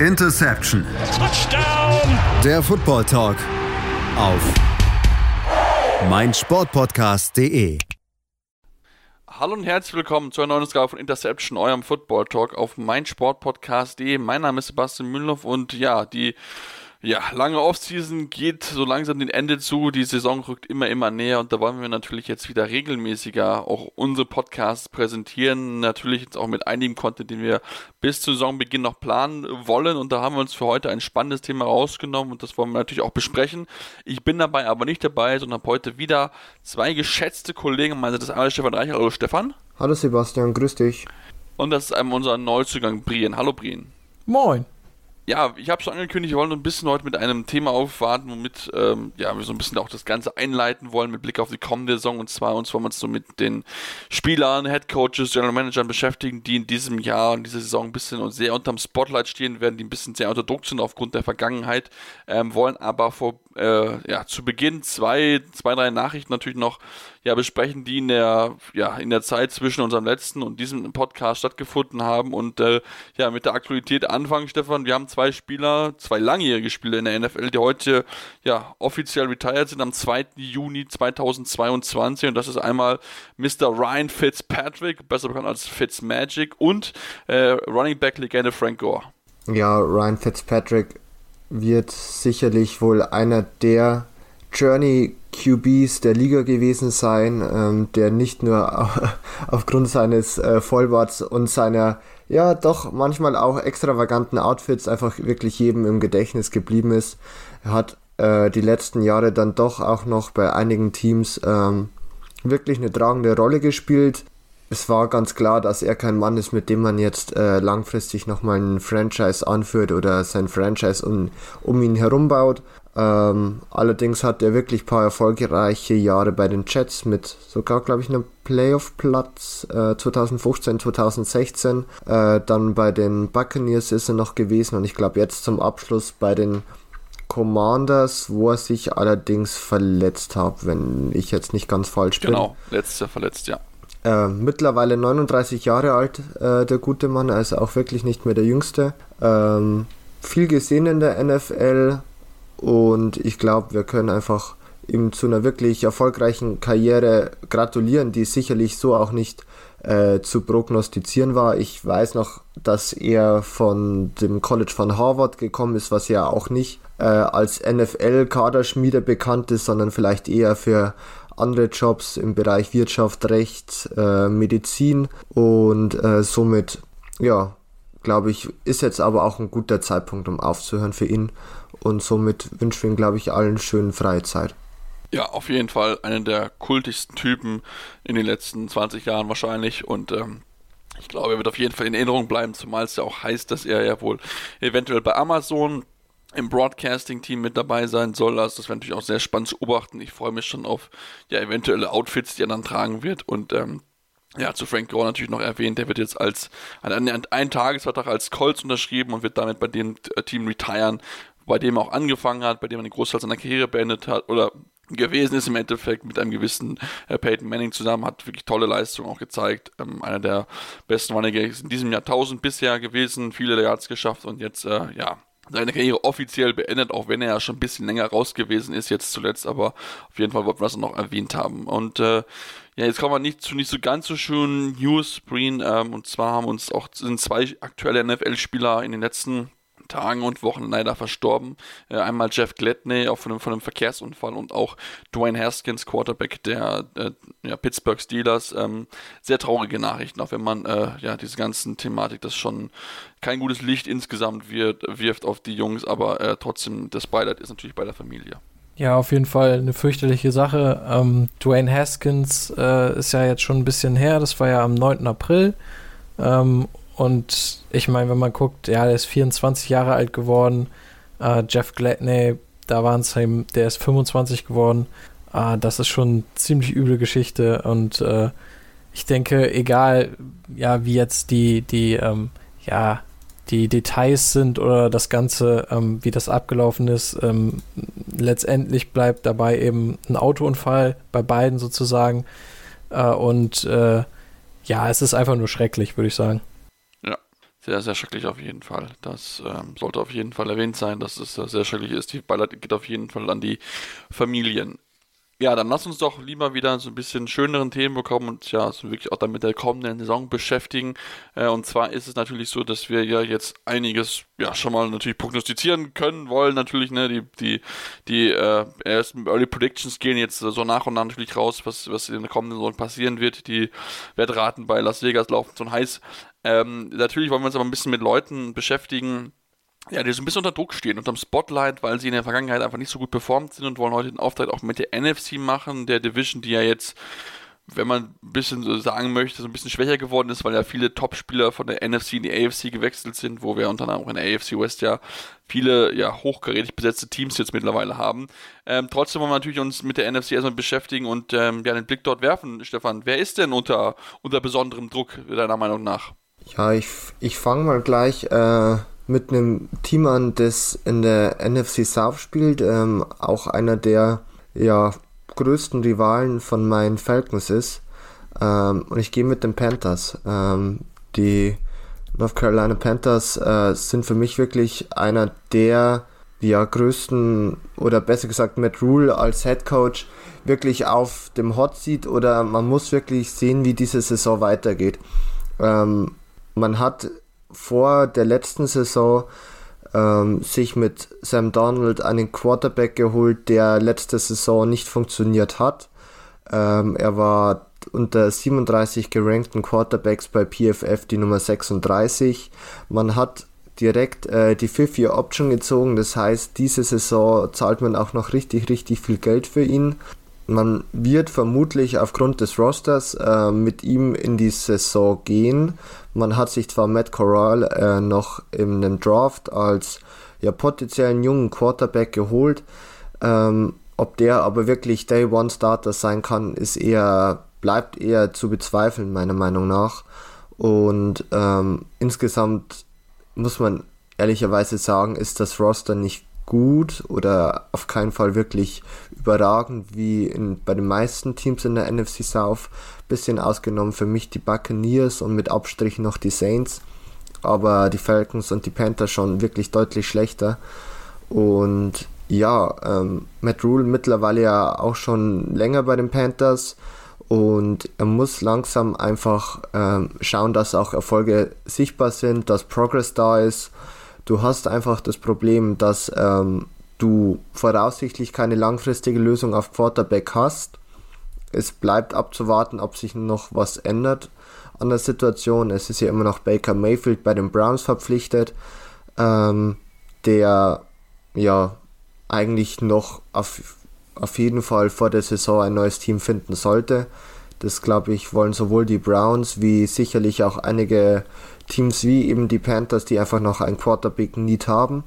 Interception. Touchdown. Der Football Talk auf meinsportpodcast.de. Hallo und herzlich willkommen zu einer neuen Ausgabe von Interception, eurem Football Talk auf meinsportpodcast.de. Mein Name ist Sebastian Mühlenhoff und ja, die ja, lange Offseason geht so langsam dem Ende zu. Die Saison rückt immer, immer näher und da wollen wir natürlich jetzt wieder regelmäßiger auch unsere Podcasts präsentieren. Natürlich jetzt auch mit einigem Content, den wir bis zu Saisonbeginn noch planen wollen. Und da haben wir uns für heute ein spannendes Thema rausgenommen und das wollen wir natürlich auch besprechen. Ich bin dabei aber nicht dabei, sondern habe heute wieder zwei geschätzte Kollegen. Meine, das ist einmal Stefan Reicher. Hallo Stefan. Hallo Sebastian, grüß dich. Und das ist einmal unser Neuzugang Brien. Hallo Brien. Moin ja, ich habe schon angekündigt, wir wollen ein bisschen heute mit einem Thema aufwarten, womit ähm, ja, wir so ein bisschen auch das Ganze einleiten wollen mit Blick auf die kommende Saison. Und zwar uns wollen wir uns so mit den Spielern, Head Coaches, General Managern beschäftigen, die in diesem Jahr, in dieser Saison ein bisschen und sehr unterm Spotlight stehen werden, die ein bisschen sehr unter Druck sind aufgrund der Vergangenheit, ähm, wollen aber vor, äh, ja, zu Beginn zwei, zwei, drei Nachrichten natürlich noch ja, besprechen, die in der, ja, in der Zeit zwischen unserem letzten und diesem Podcast stattgefunden haben und äh, ja, mit der Aktualität anfangen, Stefan. Wir haben zwei Spieler, zwei langjährige Spieler in der NFL, die heute ja offiziell retired sind am 2. Juni 2022 und das ist einmal Mr. Ryan Fitzpatrick, besser bekannt als Fitzmagic und äh, Running Back Legende Frank Gore. Ja, Ryan Fitzpatrick wird sicherlich wohl einer der Journey QBs der Liga gewesen sein, ähm, der nicht nur aufgrund seines äh, Vollbarts und seiner ja doch manchmal auch extravaganten Outfits einfach wirklich jedem im Gedächtnis geblieben ist. Er hat äh, die letzten Jahre dann doch auch noch bei einigen Teams ähm, wirklich eine tragende Rolle gespielt. Es war ganz klar, dass er kein Mann ist, mit dem man jetzt äh, langfristig nochmal ein Franchise anführt oder sein Franchise um, um ihn herum baut. Ähm, allerdings hat er wirklich ein paar erfolgreiche Jahre bei den Jets mit sogar, glaube ich, einem Playoff-Platz äh, 2015, 2016. Äh, dann bei den Buccaneers ist er noch gewesen und ich glaube jetzt zum Abschluss bei den Commanders, wo er sich allerdings verletzt hat, wenn ich jetzt nicht ganz falsch bin. Genau, letztes Jahr verletzt, ja. Äh, mittlerweile 39 Jahre alt, äh, der gute Mann, also auch wirklich nicht mehr der Jüngste. Ähm, viel gesehen in der NFL, und ich glaube, wir können einfach ihm zu einer wirklich erfolgreichen Karriere gratulieren, die sicherlich so auch nicht äh, zu prognostizieren war. Ich weiß noch, dass er von dem College von Harvard gekommen ist, was ja auch nicht äh, als NFL-Kaderschmiede bekannt ist, sondern vielleicht eher für andere Jobs im Bereich Wirtschaft, Recht, äh, Medizin und äh, somit, ja, glaube ich, ist jetzt aber auch ein guter Zeitpunkt, um aufzuhören für ihn und somit wünschen wir ihm, glaube ich, allen schönen Freizeit. Ja, auf jeden Fall einer der kultigsten Typen in den letzten 20 Jahren wahrscheinlich und ähm, ich glaube, er wird auf jeden Fall in Erinnerung bleiben, zumal es ja auch heißt, dass er ja wohl eventuell bei Amazon im Broadcasting-Team mit dabei sein soll. Also das wäre natürlich auch sehr spannend zu beobachten. Ich freue mich schon auf ja eventuelle Outfits, die er dann tragen wird und ähm, ja, zu Frank Gore natürlich noch erwähnt, der wird jetzt als ein, ein Tagesvertrag als Colts unterschrieben und wird damit bei dem äh, Team retiren, bei dem er auch angefangen hat, bei dem er den Großteil seiner Karriere beendet hat oder gewesen ist im Endeffekt mit einem gewissen äh, Peyton Manning zusammen, hat wirklich tolle Leistungen auch gezeigt. Ähm, einer der besten Runningbacks in diesem Jahrtausend bisher gewesen, viele Yards geschafft und jetzt, äh, ja, seine Karriere offiziell beendet, auch wenn er ja schon ein bisschen länger raus gewesen ist, jetzt zuletzt, aber auf jeden Fall wollten wir das noch erwähnt haben. Und äh, ja, jetzt kommen wir nicht zu nicht so ganz so schönen News, Breen, ähm, und zwar haben uns auch sind zwei aktuelle NFL-Spieler in den letzten Tagen und Wochen leider verstorben. Äh, einmal Jeff Gladney auch von einem, von einem Verkehrsunfall und auch Dwayne Haskins, Quarterback der äh, ja, Pittsburgh Steelers. Ähm, sehr traurige Nachrichten, auch wenn man äh, ja diese ganzen Thematik, das schon kein gutes Licht insgesamt wird, wirft auf die Jungs, aber äh, trotzdem das Beileid ist natürlich bei der Familie. Ja, auf jeden Fall eine fürchterliche Sache. Ähm, Dwayne Haskins äh, ist ja jetzt schon ein bisschen her, das war ja am 9. April. Ähm, und ich meine, wenn man guckt, ja, der ist 24 Jahre alt geworden. Äh, Jeff Gladney, da waren es ihm, der ist 25 geworden. Äh, das ist schon eine ziemlich üble Geschichte. Und äh, ich denke, egal, ja, wie jetzt die, die, ähm, ja, die Details sind oder das Ganze, ähm, wie das abgelaufen ist, ähm, letztendlich bleibt dabei eben ein Autounfall bei beiden sozusagen. Äh, und äh, ja, es ist einfach nur schrecklich, würde ich sagen sehr, sehr schrecklich auf jeden Fall. Das ähm, sollte auf jeden Fall erwähnt sein, dass es sehr schrecklich ist. Die Beileid geht auf jeden Fall an die Familien. Ja, dann lass uns doch lieber wieder so ein bisschen schöneren Themen bekommen und ja, so wirklich auch dann mit der kommenden Saison beschäftigen. Äh, und zwar ist es natürlich so, dass wir ja jetzt einiges ja schon mal natürlich prognostizieren können wollen. Natürlich, ne, die, die, die äh, ersten Early Predictions gehen jetzt so nach und nach natürlich raus, was, was in der kommenden Saison passieren wird. Die Wettraten bei Las Vegas laufen so heiß. Ähm, natürlich wollen wir uns aber ein bisschen mit Leuten beschäftigen, ja, die so ein bisschen unter Druck stehen, unterm Spotlight, weil sie in der Vergangenheit einfach nicht so gut performt sind und wollen heute den Auftrag auch mit der NFC machen, der Division, die ja jetzt, wenn man ein bisschen so sagen möchte, so ein bisschen schwächer geworden ist, weil ja viele Top-Spieler von der NFC in die AFC gewechselt sind, wo wir unter anderem auch in der AFC West ja viele ja hochkarätig besetzte Teams jetzt mittlerweile haben. Ähm, trotzdem wollen wir natürlich uns mit der NFC erstmal beschäftigen und ähm, ja, den Blick dort werfen, Stefan. Wer ist denn unter, unter besonderem Druck, deiner Meinung nach? Ja, ich, ich fange mal gleich äh, mit einem Team an, das in der NFC South spielt, ähm, auch einer der ja, größten Rivalen von meinen Falcons ist. Ähm, und ich gehe mit den Panthers. Ähm, die North Carolina Panthers äh, sind für mich wirklich einer der ja, größten oder besser gesagt Matt Rule als Head Coach wirklich auf dem Hot Seat oder man muss wirklich sehen, wie diese Saison weitergeht. Ähm, man hat vor der letzten Saison ähm, sich mit Sam Donald einen Quarterback geholt, der letzte Saison nicht funktioniert hat. Ähm, er war unter 37 gerankten Quarterbacks bei PFF die Nummer 36. Man hat direkt äh, die Fifth-Year-Option gezogen, das heißt, diese Saison zahlt man auch noch richtig, richtig viel Geld für ihn. Man wird vermutlich aufgrund des Rosters äh, mit ihm in die Saison gehen. Man hat sich zwar Matt Corral äh, noch in einem Draft als ja, potenziellen jungen Quarterback geholt. Ähm, ob der aber wirklich Day One Starter sein kann, ist eher, bleibt eher zu bezweifeln, meiner Meinung nach. Und ähm, insgesamt muss man ehrlicherweise sagen, ist das Roster nicht gut oder auf keinen Fall wirklich überragend wie in, bei den meisten Teams in der NFC South. Bisschen ausgenommen für mich die Buccaneers und mit Abstrichen noch die Saints. Aber die Falcons und die Panthers schon wirklich deutlich schlechter. Und ja, ähm, Matt Rule mittlerweile ja auch schon länger bei den Panthers und er muss langsam einfach ähm, schauen, dass auch Erfolge sichtbar sind, dass Progress da ist Du hast einfach das Problem, dass ähm, du voraussichtlich keine langfristige Lösung auf Quarterback hast. Es bleibt abzuwarten, ob sich noch was ändert an der Situation. Es ist ja immer noch Baker Mayfield bei den Browns verpflichtet, ähm, der ja eigentlich noch auf, auf jeden Fall vor der Saison ein neues Team finden sollte. Das glaube ich wollen sowohl die Browns wie sicherlich auch einige Teams wie eben die Panthers, die einfach noch ein Quarterback-Need haben.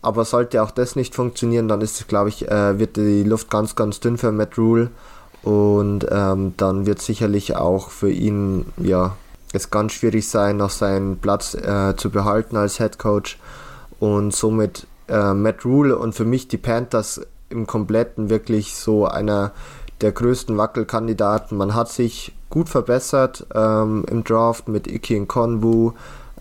Aber sollte auch das nicht funktionieren, dann ist, glaube ich, äh, wird die Luft ganz, ganz dünn für Matt Rule. Und ähm, dann wird sicherlich auch für ihn, ja, es ganz schwierig sein, noch seinen Platz äh, zu behalten als Head Coach. Und somit äh, Matt Rule und für mich die Panthers im Kompletten wirklich so einer der größten Wackelkandidaten. Man hat sich gut verbessert ähm, im Draft mit Iki und Konwu.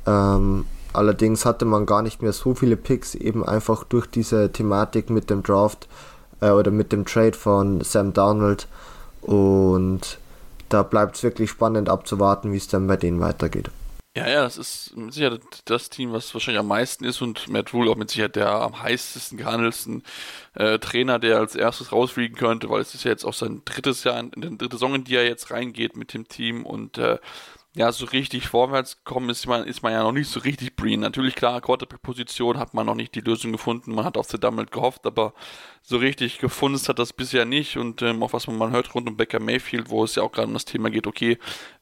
Ähm, allerdings hatte man gar nicht mehr so viele Picks, eben einfach durch diese Thematik mit dem Draft äh, oder mit dem Trade von Sam Donald. Und da bleibt es wirklich spannend abzuwarten, wie es dann bei denen weitergeht. Ja, ja, das ist sicher das Team, was wahrscheinlich am meisten ist und Matt Rule auch mit Sicherheit der am heißesten gehandelsten äh, Trainer, der als erstes rausfliegen könnte, weil es ist ja jetzt auch sein drittes Jahr, in, der dritte Saison, in die er jetzt reingeht mit dem Team und äh, ja, so richtig vorwärts kommen ist man, ist man ja noch nicht so richtig Breen. Natürlich, klar, Quarterback-Position hat man noch nicht die Lösung gefunden. Man hat auf The Dummelt gehofft, aber so richtig gefunden hat das bisher nicht. Und ähm, auch was man hört rund um Becker Mayfield, wo es ja auch gerade um das Thema geht, okay,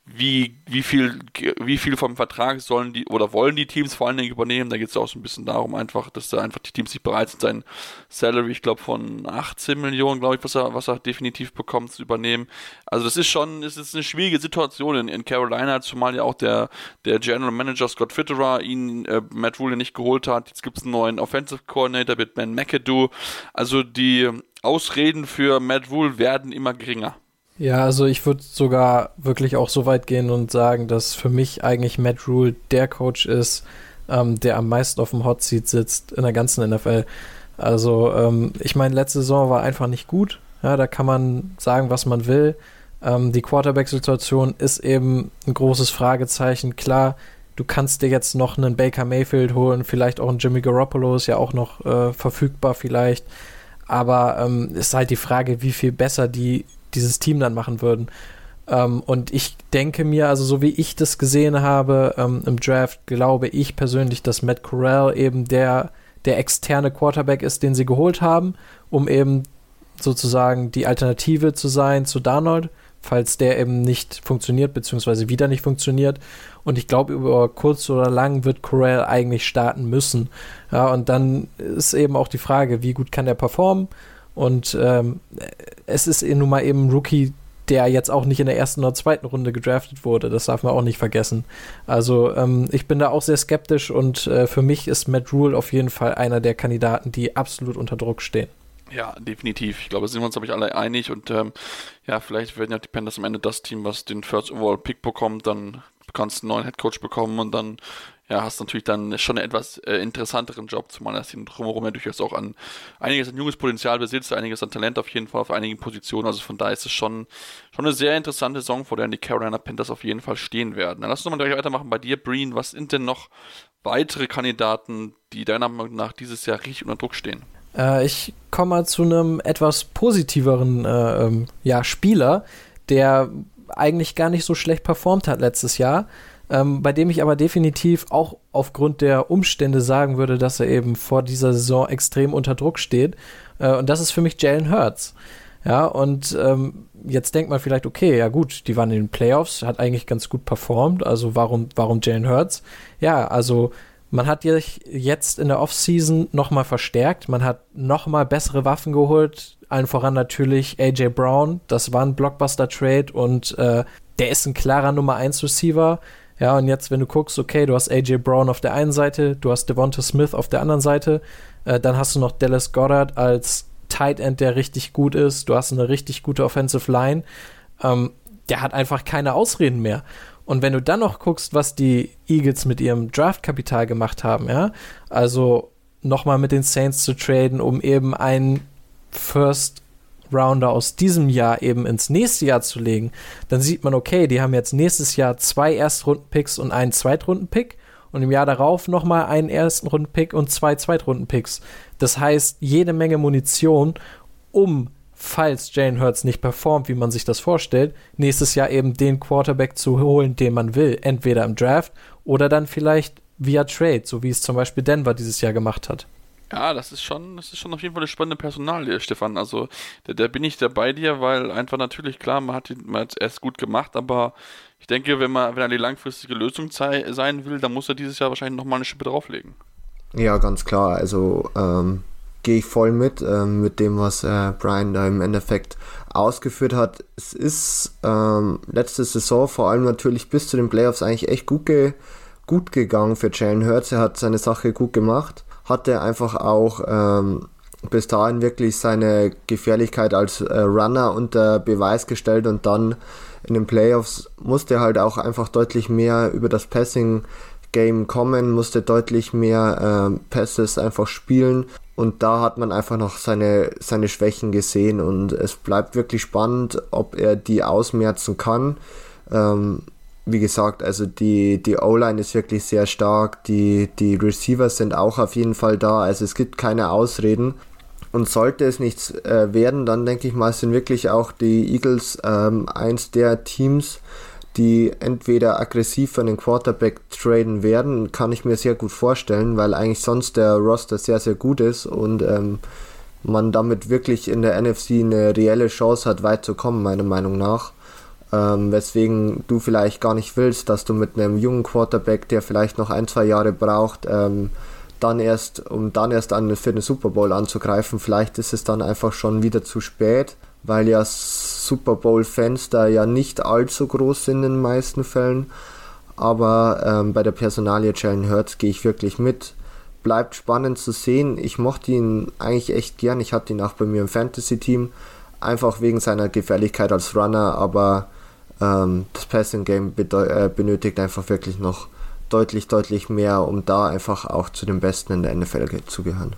wie, wie viel, wie viel vom Vertrag sollen die oder wollen die Teams vor allen Dingen übernehmen? Da geht es auch so ein bisschen darum, einfach, dass da einfach die Teams nicht bereit sind, sein Salary, ich glaube, von 18 Millionen, glaube ich, was er, was er definitiv bekommt, zu übernehmen. Also das ist schon, es ist eine schwierige Situation in, in Carolina, zumal ja auch der, der General Manager Scott Fitterer ihn äh, Matt Rule nicht geholt hat. Jetzt gibt es einen neuen Offensive Coordinator mit Ben McAdoo. Also die Ausreden für Matt Rule werden immer geringer. Ja, also ich würde sogar wirklich auch so weit gehen und sagen, dass für mich eigentlich Matt Rule der Coach ist, ähm, der am meisten auf dem Hot Seat sitzt in der ganzen NFL. Also ähm, ich meine, letzte Saison war einfach nicht gut. Ja, da kann man sagen, was man will. Ähm, die Quarterback-Situation ist eben ein großes Fragezeichen. Klar, du kannst dir jetzt noch einen Baker Mayfield holen, vielleicht auch einen Jimmy Garoppolo ist ja auch noch äh, verfügbar vielleicht. Aber ähm, ist halt die Frage, wie viel besser die dieses Team dann machen würden. Ähm, und ich denke mir, also so wie ich das gesehen habe ähm, im Draft, glaube ich persönlich, dass Matt Corral eben der, der externe Quarterback ist, den sie geholt haben, um eben sozusagen die Alternative zu sein zu Darnold falls der eben nicht funktioniert, beziehungsweise wieder nicht funktioniert. Und ich glaube, über kurz oder lang wird Corral eigentlich starten müssen. Ja, und dann ist eben auch die Frage, wie gut kann er performen? Und ähm, es ist nun mal eben ein Rookie, der jetzt auch nicht in der ersten oder zweiten Runde gedraftet wurde. Das darf man auch nicht vergessen. Also ähm, ich bin da auch sehr skeptisch und äh, für mich ist Matt Rule auf jeden Fall einer der Kandidaten, die absolut unter Druck stehen. Ja, definitiv. Ich glaube, sind wir uns, glaube ich, alle einig und ähm, ja, vielleicht werden ja die Panthers am Ende das Team, was den First Overall Pick bekommt, dann kannst du einen neuen Headcoach bekommen und dann ja, hast natürlich dann schon einen etwas äh, interessanteren Job, zumal das Team drumherum ja durchaus auch an einiges an junges Potenzial besitzt, einiges an Talent auf jeden Fall auf einigen Positionen. Also von daher ist es schon, schon eine sehr interessante Saison, vor der die Carolina Panthers auf jeden Fall stehen werden. Dann lass uns mal gleich weitermachen bei dir, Breen. Was sind denn noch weitere Kandidaten, die deiner Meinung nach dieses Jahr richtig unter Druck stehen? Äh, ich komme mal zu einem etwas positiveren äh, ähm, ja, Spieler, der eigentlich gar nicht so schlecht performt hat letztes Jahr. Ähm, bei dem ich aber definitiv auch aufgrund der Umstände sagen würde, dass er eben vor dieser Saison extrem unter Druck steht. Äh, und das ist für mich Jalen Hurts. Ja, und ähm, jetzt denkt man vielleicht, okay, ja gut, die waren in den Playoffs, hat eigentlich ganz gut performt, also warum, warum Jalen Hurts? Ja, also man hat jetzt in der Offseason nochmal verstärkt. Man hat nochmal bessere Waffen geholt. Allen voran natürlich AJ Brown. Das war ein Blockbuster-Trade und äh, der ist ein klarer Nummer 1 Receiver. Ja, und jetzt, wenn du guckst, okay, du hast AJ Brown auf der einen Seite, du hast Devonta Smith auf der anderen Seite, äh, dann hast du noch Dallas Goddard als Tight End, der richtig gut ist. Du hast eine richtig gute Offensive Line. Ähm, der hat einfach keine Ausreden mehr. Und wenn du dann noch guckst, was die Eagles mit ihrem Draftkapital gemacht haben, ja, also nochmal mit den Saints zu traden, um eben einen First Rounder aus diesem Jahr eben ins nächste Jahr zu legen, dann sieht man, okay, die haben jetzt nächstes Jahr zwei Erstrunden-Picks und einen Zweitrunden-Pick und im Jahr darauf nochmal einen Erstrunden-Pick und zwei Zweitrunden-Picks. Das heißt, jede Menge Munition, um falls Jane Hurts nicht performt, wie man sich das vorstellt, nächstes Jahr eben den Quarterback zu holen, den man will. Entweder im Draft oder dann vielleicht via Trade, so wie es zum Beispiel Denver dieses Jahr gemacht hat. Ja, das ist schon, das ist schon auf jeden Fall eine spannende Personalie, Stefan. Also, da, da bin ich da bei dir, weil einfach natürlich, klar, man hat, es erst gut gemacht, aber ich denke, wenn man, wenn er die langfristige Lösung sein will, dann muss er dieses Jahr wahrscheinlich nochmal eine Schippe drauflegen. Ja, ganz klar. Also, ähm, gehe ich voll mit, äh, mit dem, was äh, Brian da im Endeffekt ausgeführt hat. Es ist ähm, letzte Saison vor allem natürlich bis zu den Playoffs eigentlich echt gut, ge gut gegangen für Jalen Hurts. Er hat seine Sache gut gemacht, hatte einfach auch ähm, bis dahin wirklich seine Gefährlichkeit als äh, Runner unter Beweis gestellt und dann in den Playoffs musste er halt auch einfach deutlich mehr über das Passing Game kommen, musste deutlich mehr äh, Passes einfach spielen und da hat man einfach noch seine, seine Schwächen gesehen und es bleibt wirklich spannend, ob er die ausmerzen kann. Ähm, wie gesagt, also die, die O-Line ist wirklich sehr stark, die, die Receivers sind auch auf jeden Fall da, also es gibt keine Ausreden. Und sollte es nichts äh, werden, dann denke ich mal, sind wirklich auch die Eagles ähm, eins der Teams, die entweder aggressiv für einen Quarterback traden werden, kann ich mir sehr gut vorstellen, weil eigentlich sonst der Roster sehr, sehr gut ist und ähm, man damit wirklich in der NFC eine reelle Chance hat, weit zu kommen, meiner Meinung nach. Ähm, weswegen du vielleicht gar nicht willst, dass du mit einem jungen Quarterback, der vielleicht noch ein, zwei Jahre braucht, ähm, dann erst, um dann erst an, für den Super Bowl anzugreifen, vielleicht ist es dann einfach schon wieder zu spät weil ja Super Bowl-Fans da ja nicht allzu groß sind in den meisten Fällen. Aber ähm, bei der Personalie Jalen Hurts gehe ich wirklich mit. Bleibt spannend zu sehen. Ich mochte ihn eigentlich echt gern. Ich hatte ihn auch bei mir im Fantasy-Team. einfach wegen seiner Gefährlichkeit als Runner, aber ähm, das Passing Game äh, benötigt einfach wirklich noch deutlich, deutlich mehr, um da einfach auch zu den Besten in der NFL zu gehören.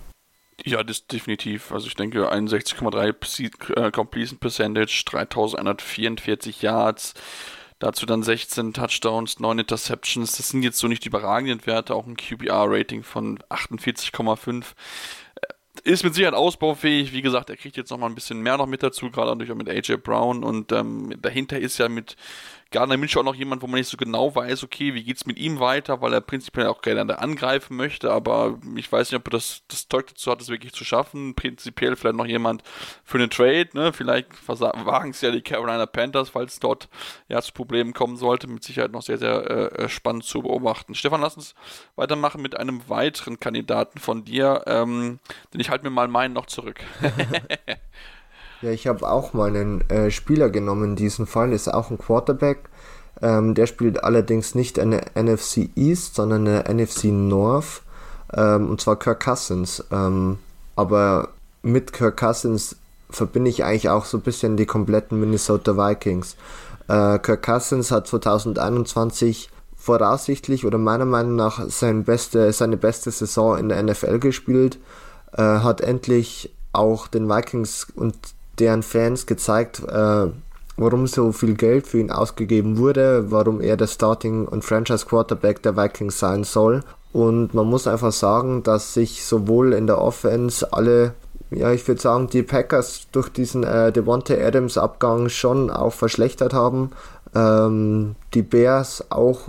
Ja, das definitiv. Also ich denke 61,3 äh, Completion Percentage, 3144 Yards, dazu dann 16 Touchdowns, 9 Interceptions. Das sind jetzt so nicht die überragenden Werte, auch ein QBR-Rating von 48,5 ist mit Sicherheit ausbaufähig. Wie gesagt, er kriegt jetzt noch mal ein bisschen mehr noch mit dazu, gerade natürlich auch mit AJ Brown. Und ähm, dahinter ist ja mit Gardner Minshew auch noch jemand, wo man nicht so genau weiß, okay, wie geht's mit ihm weiter, weil er prinzipiell auch gerne angreifen möchte, aber ich weiß nicht, ob er das, das Zeug dazu hat, das wirklich zu schaffen. Prinzipiell vielleicht noch jemand für einen Trade, ne? Vielleicht wagen es ja die Carolina Panthers, falls dort ja zu Problemen kommen sollte. Mit Sicherheit noch sehr, sehr äh, äh, spannend zu beobachten. Stefan, lass uns weitermachen mit einem weiteren Kandidaten von dir, ähm, denn ich halte mir mal meinen noch zurück. Ja, ich habe auch mal einen äh, Spieler genommen in diesem Fall, ist auch ein Quarterback. Ähm, der spielt allerdings nicht eine NFC East, sondern eine NFC North. Ähm, und zwar Kirk Cousins. Ähm, aber mit Kirk Cousins verbinde ich eigentlich auch so ein bisschen die kompletten Minnesota Vikings. Äh, Kirk Cousins hat 2021 voraussichtlich oder meiner Meinung nach sein beste, seine beste Saison in der NFL gespielt. Äh, hat endlich auch den Vikings und deren Fans gezeigt, äh, warum so viel Geld für ihn ausgegeben wurde, warum er der Starting- und Franchise-Quarterback der Vikings sein soll. Und man muss einfach sagen, dass sich sowohl in der Offense alle, ja, ich würde sagen, die Packers durch diesen äh, Devontae Adams-Abgang schon auch verschlechtert haben. Ähm, die Bears auch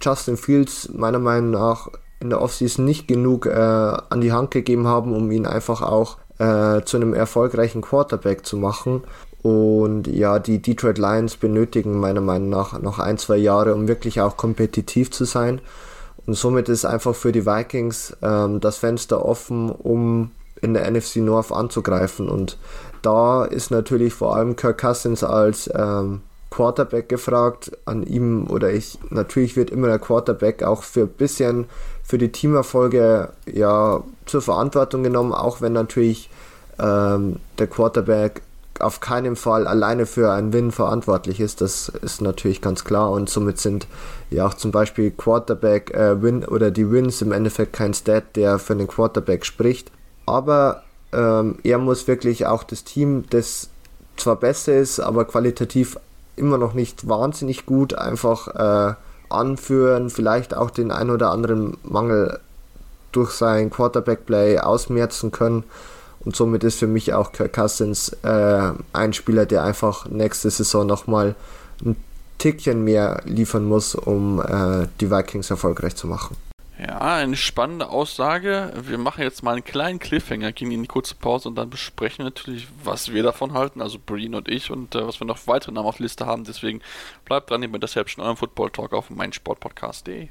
Justin Fields meiner Meinung nach in der Offseason nicht genug äh, an die Hand gegeben haben, um ihn einfach auch äh, zu einem erfolgreichen Quarterback zu machen. Und ja, die Detroit Lions benötigen meiner Meinung nach noch ein, zwei Jahre, um wirklich auch kompetitiv zu sein. Und somit ist einfach für die Vikings ähm, das Fenster offen, um in der NFC North anzugreifen. Und da ist natürlich vor allem Kirk Cousins als ähm, Quarterback gefragt. An ihm oder ich, natürlich wird immer der Quarterback auch für ein bisschen für die Teamerfolge ja zur Verantwortung genommen, auch wenn natürlich ähm, der Quarterback auf keinen Fall alleine für einen Win verantwortlich ist. Das ist natürlich ganz klar und somit sind ja auch zum Beispiel Quarterback äh, Win oder die Wins im Endeffekt kein Stat, der für den Quarterback spricht. Aber ähm, er muss wirklich auch das Team, das zwar besser ist, aber qualitativ immer noch nicht wahnsinnig gut, einfach äh, anführen, vielleicht auch den ein oder anderen Mangel durch sein Quarterback-Play ausmerzen können. Und somit ist für mich auch Kirk Cousins äh, ein Spieler, der einfach nächste Saison nochmal ein Tickchen mehr liefern muss, um äh, die Vikings erfolgreich zu machen. Ja, eine spannende Aussage. Wir machen jetzt mal einen kleinen Cliffhanger, gehen in die kurze Pause und dann besprechen wir natürlich, was wir davon halten, also Breen und ich und äh, was wir noch weitere Namen auf der Liste haben. Deswegen bleibt dran, ihr bei Deception, eurem Football Talk auf meinsportpodcast.de.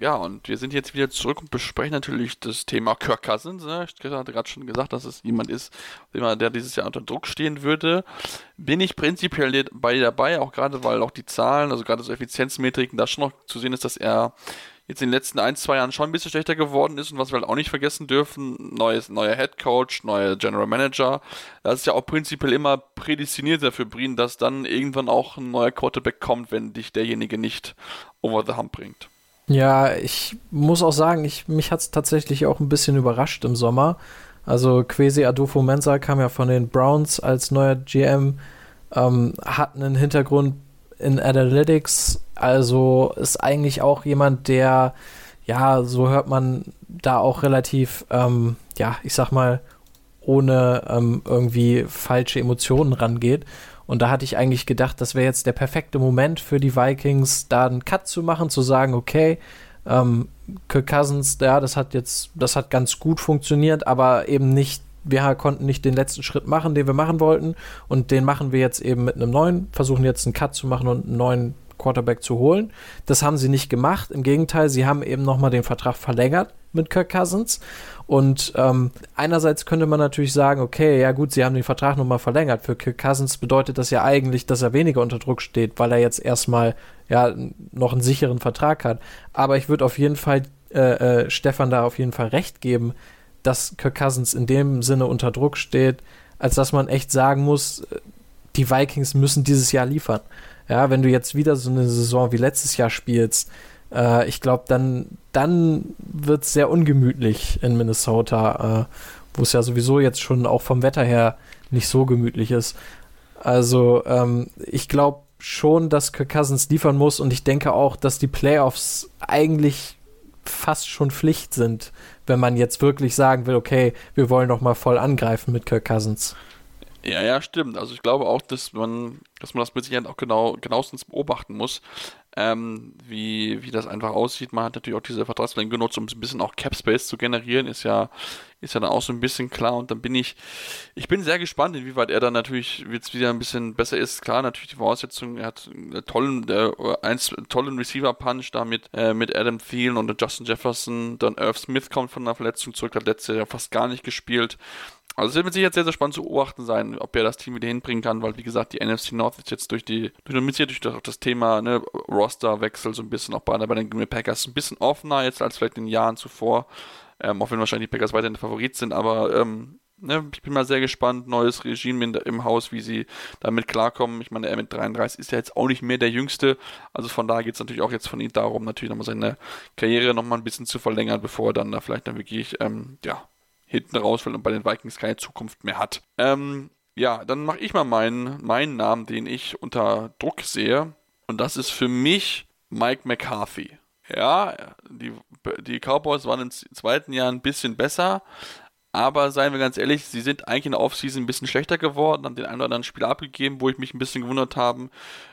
Ja, und wir sind jetzt wieder zurück und besprechen natürlich das Thema Kirk Cousins. Ne? Ich hatte gerade schon gesagt, dass es jemand ist, der dieses Jahr unter Druck stehen würde. Bin ich prinzipiell bei dabei, auch gerade weil auch die Zahlen, also gerade so Effizienzmetriken, da schon noch zu sehen ist, dass er jetzt in den letzten ein, zwei Jahren schon ein bisschen schlechter geworden ist und was wir halt auch nicht vergessen dürfen, neues, neuer Head Coach, neuer General Manager, das ist ja auch prinzipiell immer prädestiniert dafür, Brien, dass dann irgendwann auch ein neuer Quarterback kommt, wenn dich derjenige nicht over the hump bringt. Ja, ich muss auch sagen, ich, mich hat es tatsächlich auch ein bisschen überrascht im Sommer. Also Quesi Adolfo Mensa kam ja von den Browns als neuer GM, ähm, hat einen Hintergrund in Analytics, also ist eigentlich auch jemand, der, ja, so hört man da auch relativ, ähm, ja, ich sag mal, ohne ähm, irgendwie falsche Emotionen rangeht. Und da hatte ich eigentlich gedacht, das wäre jetzt der perfekte Moment für die Vikings, da einen Cut zu machen, zu sagen, okay, ähm, Kirk Cousins, ja, das hat jetzt, das hat ganz gut funktioniert, aber eben nicht wir konnten nicht den letzten Schritt machen, den wir machen wollten. Und den machen wir jetzt eben mit einem neuen, versuchen jetzt einen Cut zu machen und einen neuen Quarterback zu holen. Das haben sie nicht gemacht. Im Gegenteil, sie haben eben nochmal den Vertrag verlängert mit Kirk Cousins. Und ähm, einerseits könnte man natürlich sagen, okay, ja gut, sie haben den Vertrag nochmal verlängert. Für Kirk Cousins bedeutet das ja eigentlich, dass er weniger unter Druck steht, weil er jetzt erstmal ja noch einen sicheren Vertrag hat. Aber ich würde auf jeden Fall äh, äh, Stefan da auf jeden Fall recht geben, dass Kirk Cousins in dem Sinne unter Druck steht, als dass man echt sagen muss, die Vikings müssen dieses Jahr liefern. Ja, wenn du jetzt wieder so eine Saison wie letztes Jahr spielst, äh, ich glaube, dann, dann wird es sehr ungemütlich in Minnesota, äh, wo es ja sowieso jetzt schon auch vom Wetter her nicht so gemütlich ist. Also ähm, ich glaube schon, dass Kirk Cousins liefern muss und ich denke auch, dass die Playoffs eigentlich fast schon Pflicht sind, wenn man jetzt wirklich sagen will, okay, wir wollen doch mal voll angreifen mit Kirk Cousins. Ja, ja, stimmt. Also ich glaube auch, dass man, dass man das mit Sicherheit auch genau, genauestens beobachten muss, ähm, wie, wie das einfach aussieht. Man hat natürlich auch diese Vertragsverlängerung genutzt, um ein bisschen auch Cap Space zu generieren, ist ja, ist ja dann auch so ein bisschen klar. Und dann bin ich, ich bin sehr gespannt, inwieweit er dann natürlich jetzt wieder ein bisschen besser ist. Klar, natürlich die Voraussetzungen, er hat einen tollen, äh, eins, tollen Receiver-Punch da mit, äh, mit Adam Thielen und Justin Jefferson. Dann Irv Smith kommt von einer Verletzung zurück, hat letztes Jahr fast gar nicht gespielt. Also es wird mit Sicherheit sehr, sehr spannend zu beobachten sein, ob er das Team wieder hinbringen kann, weil wie gesagt, die NFC North ist jetzt durch die, durch, durch das, Thema ne, Roster-Wechsel so ein bisschen auch bei, bei den Green Packers ein bisschen offener jetzt als vielleicht in den Jahren zuvor. Ähm, auch wenn wahrscheinlich die Packers weiterhin der Favorit sind, aber ähm, ne, ich bin mal sehr gespannt, neues Regime in, im Haus, wie sie damit klarkommen. Ich meine, er mit 33 ist ja jetzt auch nicht mehr der Jüngste, also von daher geht es natürlich auch jetzt von ihm darum, natürlich nochmal seine Karriere nochmal ein bisschen zu verlängern, bevor er dann da vielleicht dann wirklich, ähm, ja, hinten rausfällt und bei den Vikings keine Zukunft mehr hat. Ähm, ja, dann mache ich mal meinen, meinen Namen, den ich unter Druck sehe. Und das ist für mich Mike McCarthy. Ja, die, die Cowboys waren im zweiten Jahr ein bisschen besser, aber seien wir ganz ehrlich, sie sind eigentlich in der Offseason ein bisschen schlechter geworden, haben den einen oder anderen Spieler abgegeben, wo ich mich ein bisschen gewundert habe.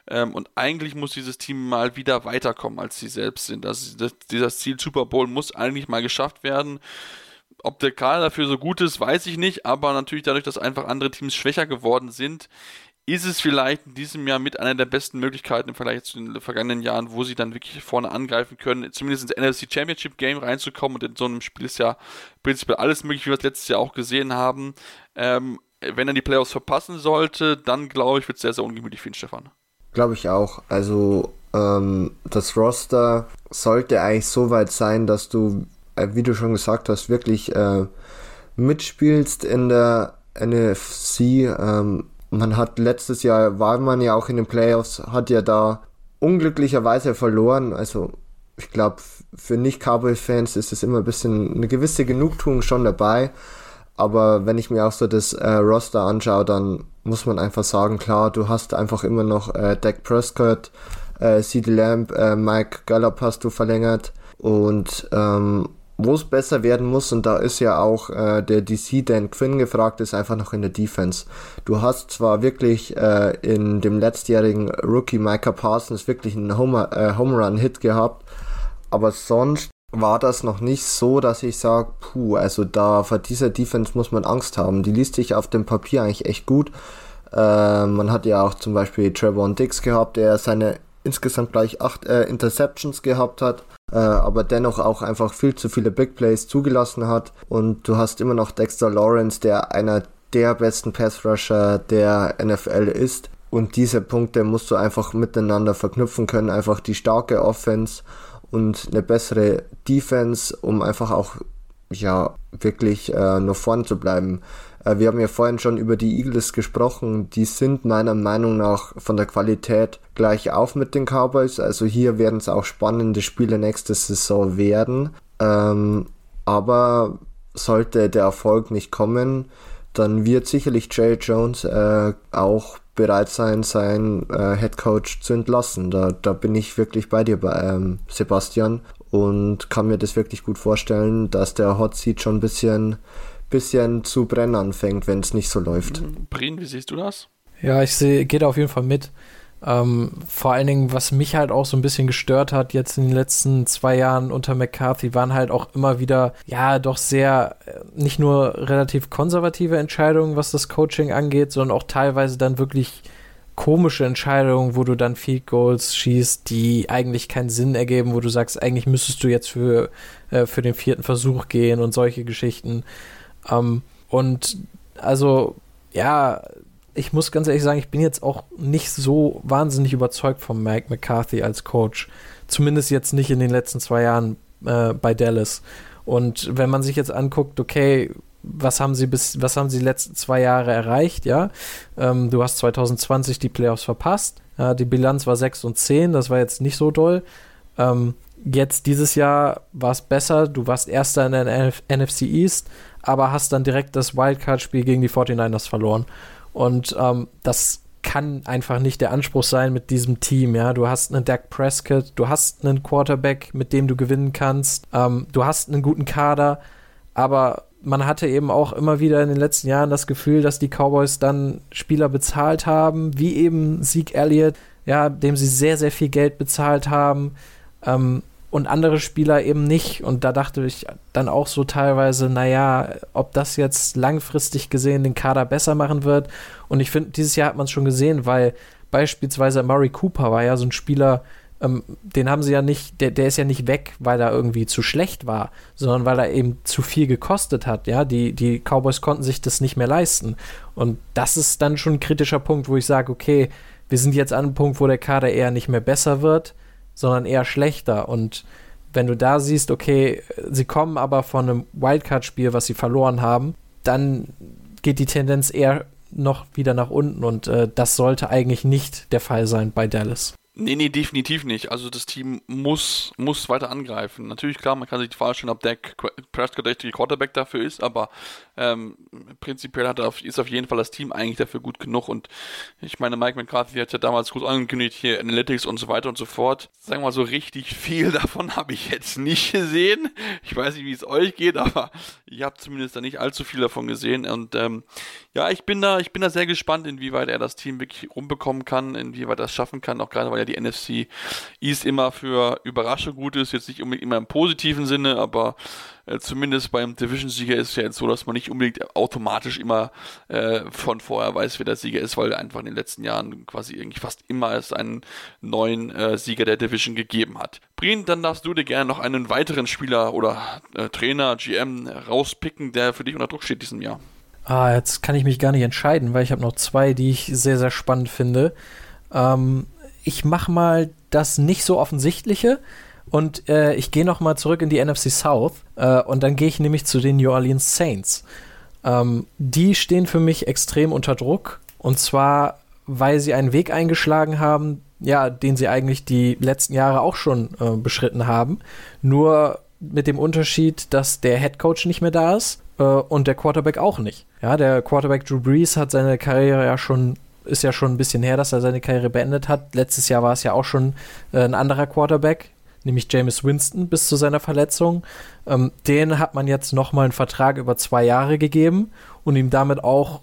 Ähm, und eigentlich muss dieses Team mal wieder weiterkommen, als sie selbst sind. Also das, dieses Ziel Super Bowl muss eigentlich mal geschafft werden. Ob der Kader dafür so gut ist, weiß ich nicht, aber natürlich dadurch, dass einfach andere Teams schwächer geworden sind, ist es vielleicht in diesem Jahr mit einer der besten Möglichkeiten im Vergleich zu den vergangenen Jahren, wo sie dann wirklich vorne angreifen können, zumindest ins NFC Championship Game reinzukommen. Und in so einem Spiel ist ja prinzipiell alles möglich, wie wir es letztes Jahr auch gesehen haben. Ähm, wenn er die Playoffs verpassen sollte, dann glaube ich, wird es sehr, sehr ungemütlich für ihn, Stefan. Glaube ich auch. Also ähm, das Roster sollte eigentlich so weit sein, dass du wie du schon gesagt hast, wirklich äh, mitspielst in der NFC. Ähm, man hat letztes Jahr, war man ja auch in den Playoffs, hat ja da unglücklicherweise verloren. Also ich glaube, für Nicht-Cowboy-Fans ist es immer ein bisschen eine gewisse Genugtuung schon dabei. Aber wenn ich mir auch so das äh, Roster anschaue, dann muss man einfach sagen, klar, du hast einfach immer noch äh, Dak Prescott, äh, CD Lamb, äh, Mike Gallup hast du verlängert und ähm, wo es besser werden muss, und da ist ja auch äh, der DC Dan Quinn gefragt, ist einfach noch in der Defense. Du hast zwar wirklich äh, in dem letztjährigen Rookie Micah Parsons wirklich einen Home, äh, Home Run Hit gehabt, aber sonst war das noch nicht so, dass ich sage, puh, also da vor dieser Defense muss man Angst haben. Die liest sich auf dem Papier eigentlich echt gut. Äh, man hat ja auch zum Beispiel Trevor Dix gehabt, der seine insgesamt gleich acht äh, Interceptions gehabt hat äh, aber dennoch auch einfach viel zu viele Big Plays zugelassen hat. Und du hast immer noch Dexter Lawrence, der einer der besten Pass Rusher der NFL ist. Und diese Punkte musst du einfach miteinander verknüpfen können. Einfach die starke Offense und eine bessere Defense, um einfach auch ja wirklich äh, noch vorn zu bleiben. Äh, wir haben ja vorhin schon über die Eagles gesprochen. Die sind meiner Meinung nach von der Qualität gleich auf mit den Cowboys. Also hier werden es auch spannende Spiele nächste Saison werden. Ähm, aber sollte der Erfolg nicht kommen, dann wird sicherlich Jay Jones äh, auch bereit sein, seinen äh, Head Coach zu entlassen. Da, da bin ich wirklich bei dir, ähm, Sebastian, und kann mir das wirklich gut vorstellen, dass der Hot Seat schon ein bisschen bisschen zu brennen anfängt, wenn es nicht so läuft. Brin, wie siehst du das? Ja, ich sehe, geht auf jeden Fall mit. Ähm, vor allen Dingen, was mich halt auch so ein bisschen gestört hat, jetzt in den letzten zwei Jahren unter McCarthy, waren halt auch immer wieder, ja, doch sehr, äh, nicht nur relativ konservative Entscheidungen, was das Coaching angeht, sondern auch teilweise dann wirklich komische Entscheidungen, wo du dann Field Goals schießt, die eigentlich keinen Sinn ergeben, wo du sagst, eigentlich müsstest du jetzt für, äh, für den vierten Versuch gehen und solche Geschichten. Ähm, und also, ja, ich muss ganz ehrlich sagen, ich bin jetzt auch nicht so wahnsinnig überzeugt von Mike McCarthy als Coach. Zumindest jetzt nicht in den letzten zwei Jahren äh, bei Dallas. Und wenn man sich jetzt anguckt, okay, was haben sie bis, was haben sie die letzten zwei Jahre erreicht, ja? Ähm, du hast 2020 die Playoffs verpasst. Ja, die Bilanz war 6 und 10, das war jetzt nicht so doll. Ähm, jetzt dieses Jahr war es besser, du warst Erster in der NF NFC East, aber hast dann direkt das Wildcard-Spiel gegen die 49ers verloren. Und ähm, das kann einfach nicht der Anspruch sein mit diesem Team. Ja, du hast einen Dak Prescott, du hast einen Quarterback, mit dem du gewinnen kannst, ähm, du hast einen guten Kader, aber man hatte eben auch immer wieder in den letzten Jahren das Gefühl, dass die Cowboys dann Spieler bezahlt haben, wie eben Zeke Elliott, ja, dem sie sehr, sehr viel Geld bezahlt haben. Ähm, und andere Spieler eben nicht. Und da dachte ich dann auch so teilweise, naja, ob das jetzt langfristig gesehen den Kader besser machen wird. Und ich finde, dieses Jahr hat man es schon gesehen, weil beispielsweise Murray Cooper war ja so ein Spieler, ähm, den haben sie ja nicht, der, der ist ja nicht weg, weil er irgendwie zu schlecht war, sondern weil er eben zu viel gekostet hat. Ja, die, die Cowboys konnten sich das nicht mehr leisten. Und das ist dann schon ein kritischer Punkt, wo ich sage, okay, wir sind jetzt an einem Punkt, wo der Kader eher nicht mehr besser wird, sondern eher schlechter. Und wenn du da siehst, okay, sie kommen aber von einem Wildcard-Spiel, was sie verloren haben, dann geht die Tendenz eher noch wieder nach unten und äh, das sollte eigentlich nicht der Fall sein bei Dallas. Nee, nee, definitiv nicht. Also das Team muss, muss weiter angreifen. Natürlich, klar, man kann sich die Frage stellen, ob Dak Prescott der richtige Quarterback dafür ist, aber ähm, prinzipiell hat auf, ist auf jeden Fall das Team eigentlich dafür gut genug und ich meine, Mike McCarthy hat ja damals gut angekündigt, hier Analytics und so weiter und so fort. Sagen wir mal so, richtig viel davon habe ich jetzt nicht gesehen. Ich weiß nicht, wie es euch geht, aber ich habe zumindest da nicht allzu viel davon gesehen und ähm, ja, ich bin da, ich bin da sehr gespannt, inwieweit er das Team wirklich rumbekommen kann, inwieweit er das schaffen kann, auch gerade weil er die NFC East immer für Überraschung gut ist, jetzt nicht unbedingt immer im positiven Sinne, aber äh, zumindest beim Division-Sieger ist es ja jetzt so, dass man nicht unbedingt automatisch immer äh, von vorher weiß, wer der Sieger ist, weil einfach in den letzten Jahren quasi irgendwie fast immer es einen neuen äh, Sieger der Division gegeben hat. Brien, dann darfst du dir gerne noch einen weiteren Spieler oder äh, Trainer, GM rauspicken, der für dich unter Druck steht diesem Jahr. Ah, jetzt kann ich mich gar nicht entscheiden, weil ich habe noch zwei, die ich sehr, sehr spannend finde. Ähm, ich mache mal das nicht so offensichtliche und äh, ich gehe noch mal zurück in die NFC South äh, und dann gehe ich nämlich zu den New Orleans Saints. Ähm, die stehen für mich extrem unter Druck und zwar, weil sie einen Weg eingeschlagen haben, ja, den sie eigentlich die letzten Jahre auch schon äh, beschritten haben. Nur mit dem Unterschied, dass der Head Coach nicht mehr da ist äh, und der Quarterback auch nicht. Ja, der Quarterback Drew Brees hat seine Karriere ja schon ist ja schon ein bisschen her, dass er seine Karriere beendet hat. Letztes Jahr war es ja auch schon äh, ein anderer Quarterback, nämlich James Winston bis zu seiner Verletzung. Ähm, den hat man jetzt nochmal einen Vertrag über zwei Jahre gegeben und ihm damit auch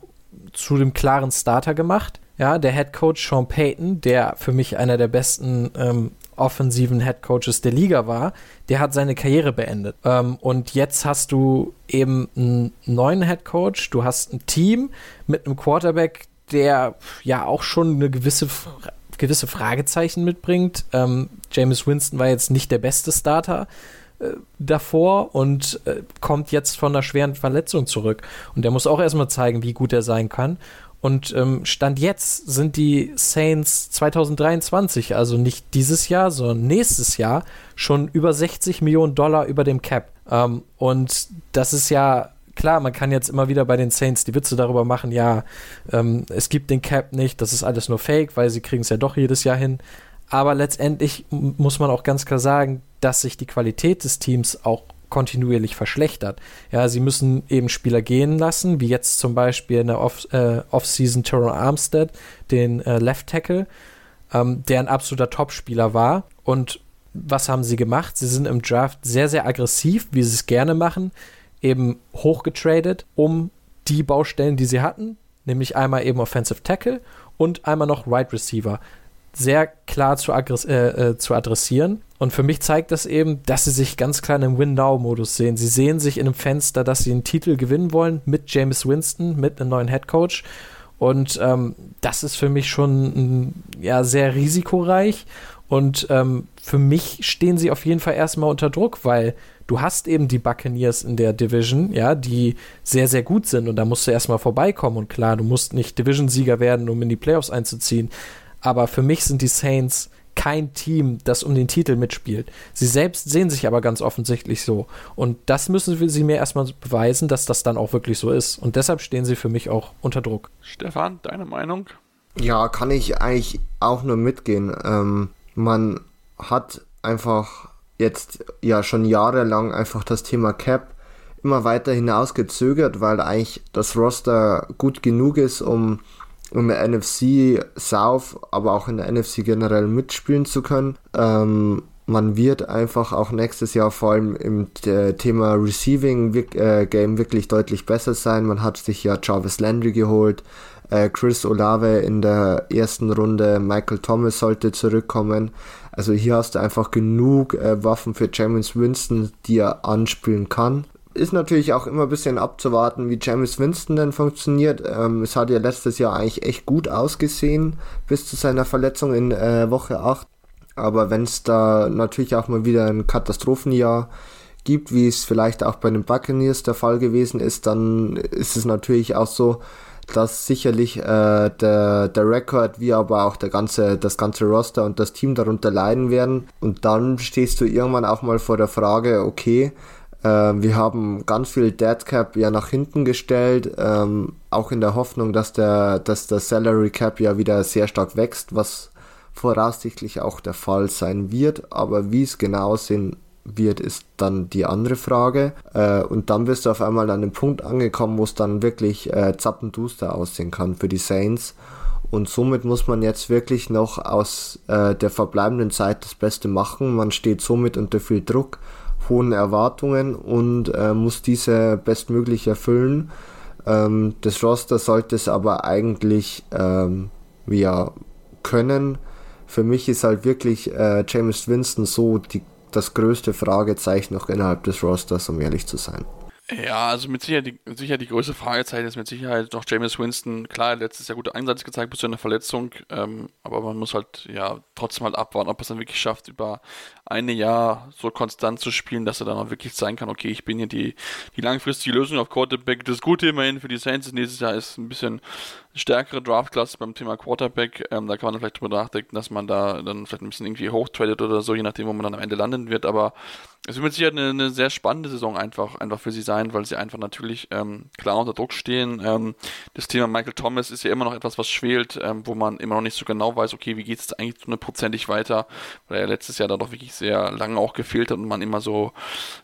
zu dem klaren Starter gemacht. Ja, der Head Coach Sean Payton, der für mich einer der besten ähm, offensiven Head Coaches der Liga war, der hat seine Karriere beendet. Ähm, und jetzt hast du eben einen neuen Head Coach, du hast ein Team mit einem Quarterback, der ja auch schon eine gewisse, gewisse Fragezeichen mitbringt. Ähm, James Winston war jetzt nicht der beste Starter äh, davor und äh, kommt jetzt von einer schweren Verletzung zurück. Und der muss auch erstmal zeigen, wie gut er sein kann. Und ähm, Stand jetzt sind die Saints 2023, also nicht dieses Jahr, sondern nächstes Jahr, schon über 60 Millionen Dollar über dem Cap. Ähm, und das ist ja klar, man kann jetzt immer wieder bei den Saints die Witze darüber machen, ja, ähm, es gibt den Cap nicht, das ist alles nur Fake, weil sie kriegen es ja doch jedes Jahr hin. Aber letztendlich muss man auch ganz klar sagen, dass sich die Qualität des Teams auch kontinuierlich verschlechtert. Ja, sie müssen eben Spieler gehen lassen, wie jetzt zum Beispiel in der Off, äh, Offseason Teron Armstead, den äh, Left Tackle, ähm, der ein absoluter Topspieler war. Und was haben sie gemacht? Sie sind im Draft sehr, sehr aggressiv, wie sie es gerne machen eben hochgetradet, um die Baustellen, die sie hatten, nämlich einmal eben Offensive Tackle und einmal noch Wide Receiver, sehr klar zu, äh, äh, zu adressieren. Und für mich zeigt das eben, dass sie sich ganz klar im Win-Now-Modus sehen. Sie sehen sich in einem Fenster, dass sie einen Titel gewinnen wollen mit James Winston, mit einem neuen Head Coach. Und ähm, das ist für mich schon ja, sehr risikoreich. Und ähm, für mich stehen sie auf jeden Fall erstmal unter Druck, weil du hast eben die Buccaneers in der Division, ja, die sehr, sehr gut sind und da musst du erstmal vorbeikommen. Und klar, du musst nicht Division-Sieger werden, um in die Playoffs einzuziehen. Aber für mich sind die Saints kein Team, das um den Titel mitspielt. Sie selbst sehen sich aber ganz offensichtlich so. Und das müssen sie mir erstmal beweisen, dass das dann auch wirklich so ist. Und deshalb stehen sie für mich auch unter Druck. Stefan, deine Meinung? Ja, kann ich eigentlich auch nur mitgehen. Ähm, man hat einfach jetzt ja schon jahrelang einfach das Thema Cap immer weiter hinausgezögert, weil eigentlich das Roster gut genug ist, um in der NFC South, aber auch in der NFC generell mitspielen zu können. Ähm, man wird einfach auch nächstes Jahr vor allem im äh, Thema Receiving äh, Game wirklich deutlich besser sein. Man hat sich ja Jarvis Landry geholt, äh, Chris Olave in der ersten Runde, Michael Thomas sollte zurückkommen. Also hier hast du einfach genug äh, Waffen für James Winston, die er anspielen kann ist natürlich auch immer ein bisschen abzuwarten, wie James Winston denn funktioniert. Ähm, es hat ja letztes Jahr eigentlich echt gut ausgesehen, bis zu seiner Verletzung in äh, Woche 8. Aber wenn es da natürlich auch mal wieder ein Katastrophenjahr gibt, wie es vielleicht auch bei den Buccaneers der Fall gewesen ist, dann ist es natürlich auch so, dass sicherlich äh, der, der Rekord, wie aber auch der ganze, das ganze Roster und das Team darunter leiden werden. Und dann stehst du irgendwann auch mal vor der Frage, okay, ähm, wir haben ganz viel Dead Cap ja nach hinten gestellt, ähm, auch in der Hoffnung, dass der, dass der Salary Cap ja wieder sehr stark wächst, was voraussichtlich auch der Fall sein wird. Aber wie es genau sein wird, ist dann die andere Frage. Äh, und dann bist du auf einmal an dem Punkt angekommen, wo es dann wirklich äh, zappenduster aussehen kann für die Saints. Und somit muss man jetzt wirklich noch aus äh, der verbleibenden Zeit das Beste machen. Man steht somit unter viel Druck hohen Erwartungen und äh, muss diese bestmöglich erfüllen. Ähm, das Roster sollte es aber eigentlich ähm, ja, können. Für mich ist halt wirklich äh, James Winston so die, das größte Fragezeichen noch innerhalb des Rosters, um ehrlich zu sein. Ja, also mit Sicherheit die, sicher die größte Fragezeichen ist mit Sicherheit noch James Winston. Klar, letztes Jahr gute Einsatz gezeigt bis zu einer Verletzung, ähm, aber man muss halt ja trotzdem halt abwarten, ob er es dann wirklich schafft, über ein Jahr so konstant zu spielen, dass er dann auch wirklich zeigen kann, okay, ich bin hier die, die langfristige Lösung auf Quarterback. Das Gute immerhin für die Saints nächstes Jahr ist ein bisschen stärkere Draftklasse beim Thema Quarterback. Ähm, da kann man vielleicht drüber nachdenken, dass man da dann vielleicht ein bisschen irgendwie hochtradet oder so, je nachdem, wo man dann am Ende landen wird. Aber es wird mit Sicherheit eine, eine sehr spannende Saison einfach, einfach für sie sein, weil sie einfach natürlich ähm, klar unter Druck stehen. Ähm, das Thema Michael Thomas ist ja immer noch etwas, was schwelt, ähm, wo man immer noch nicht so genau weiß, okay, wie geht es eigentlich hundertprozentig weiter, weil er letztes Jahr da doch wirklich sehr lange auch gefehlt hat und man immer so,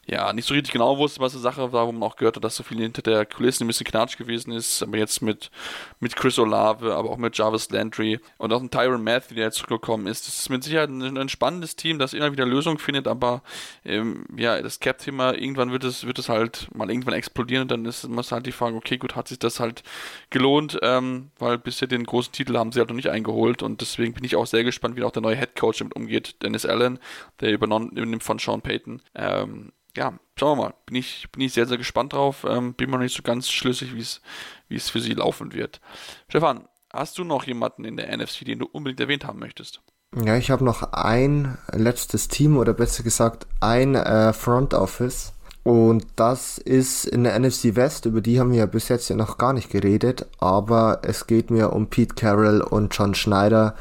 ja, nicht so richtig genau wusste, was die Sache war, wo man auch gehört hat, dass so viel hinter der Kulisse ein bisschen knatsch gewesen ist. Aber jetzt mit, mit Chris Olave, aber auch mit Jarvis Landry und auch ein Tyron Matthew, der jetzt zurückgekommen ist. Das ist mit Sicherheit ein, ein spannendes Team, das immer wieder Lösungen findet, aber ähm, ja, das Cap-Thema, irgendwann wird es, wird es halt mal irgendwann explodieren und dann ist muss halt die Frage, okay, gut, hat sich das halt gelohnt, ähm, weil bisher den großen Titel haben sie halt noch nicht eingeholt und deswegen bin ich auch sehr gespannt, wie auch der neue Head Coach damit umgeht, Dennis Allen, der übernommen von Sean Payton. Ähm, ja, schauen wir mal. Bin ich, bin ich sehr, sehr gespannt drauf. Ähm, bin mir noch nicht so ganz schlüssig, wie es für sie laufen wird. Stefan, hast du noch jemanden in der NFC, den du unbedingt erwähnt haben möchtest? Ja, ich habe noch ein letztes Team oder besser gesagt ein äh, Front Office. Und das ist in der NFC West, über die haben wir ja bis jetzt ja noch gar nicht geredet, aber es geht mir um Pete Carroll und John Schneider,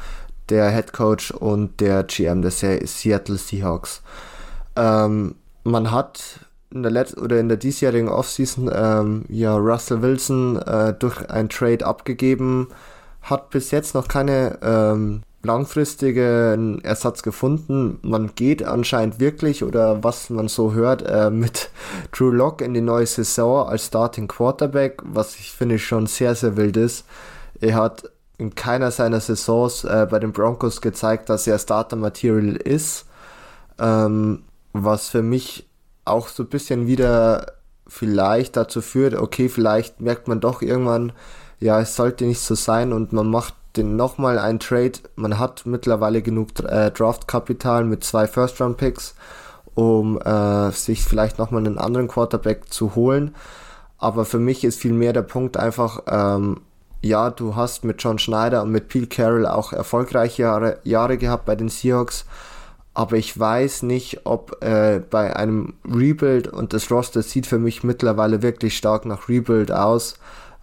der Head Coach und der GM der Seattle Seahawks. Ähm, man hat in der letzten oder in der diesjährigen Offseason ähm, ja Russell Wilson äh, durch ein Trade abgegeben, hat bis jetzt noch keine ähm, langfristigen Ersatz gefunden. Man geht anscheinend wirklich oder was man so hört äh, mit Drew Lock in die neue Saison als Starting Quarterback, was ich finde schon sehr sehr wild ist. Er hat in keiner seiner Saisons äh, bei den Broncos gezeigt, dass er Starter Material ist. Ähm, was für mich auch so ein bisschen wieder vielleicht dazu führt, okay, vielleicht merkt man doch irgendwann, ja, es sollte nicht so sein und man macht den nochmal einen Trade. Man hat mittlerweile genug äh, Draftkapital mit zwei First-Round-Picks, um äh, sich vielleicht nochmal einen anderen Quarterback zu holen. Aber für mich ist vielmehr der Punkt einfach, ähm, ja, du hast mit John Schneider und mit Pete Carroll auch erfolgreiche Jahre, Jahre gehabt bei den Seahawks, aber ich weiß nicht, ob äh, bei einem Rebuild, und das Roster sieht für mich mittlerweile wirklich stark nach Rebuild aus,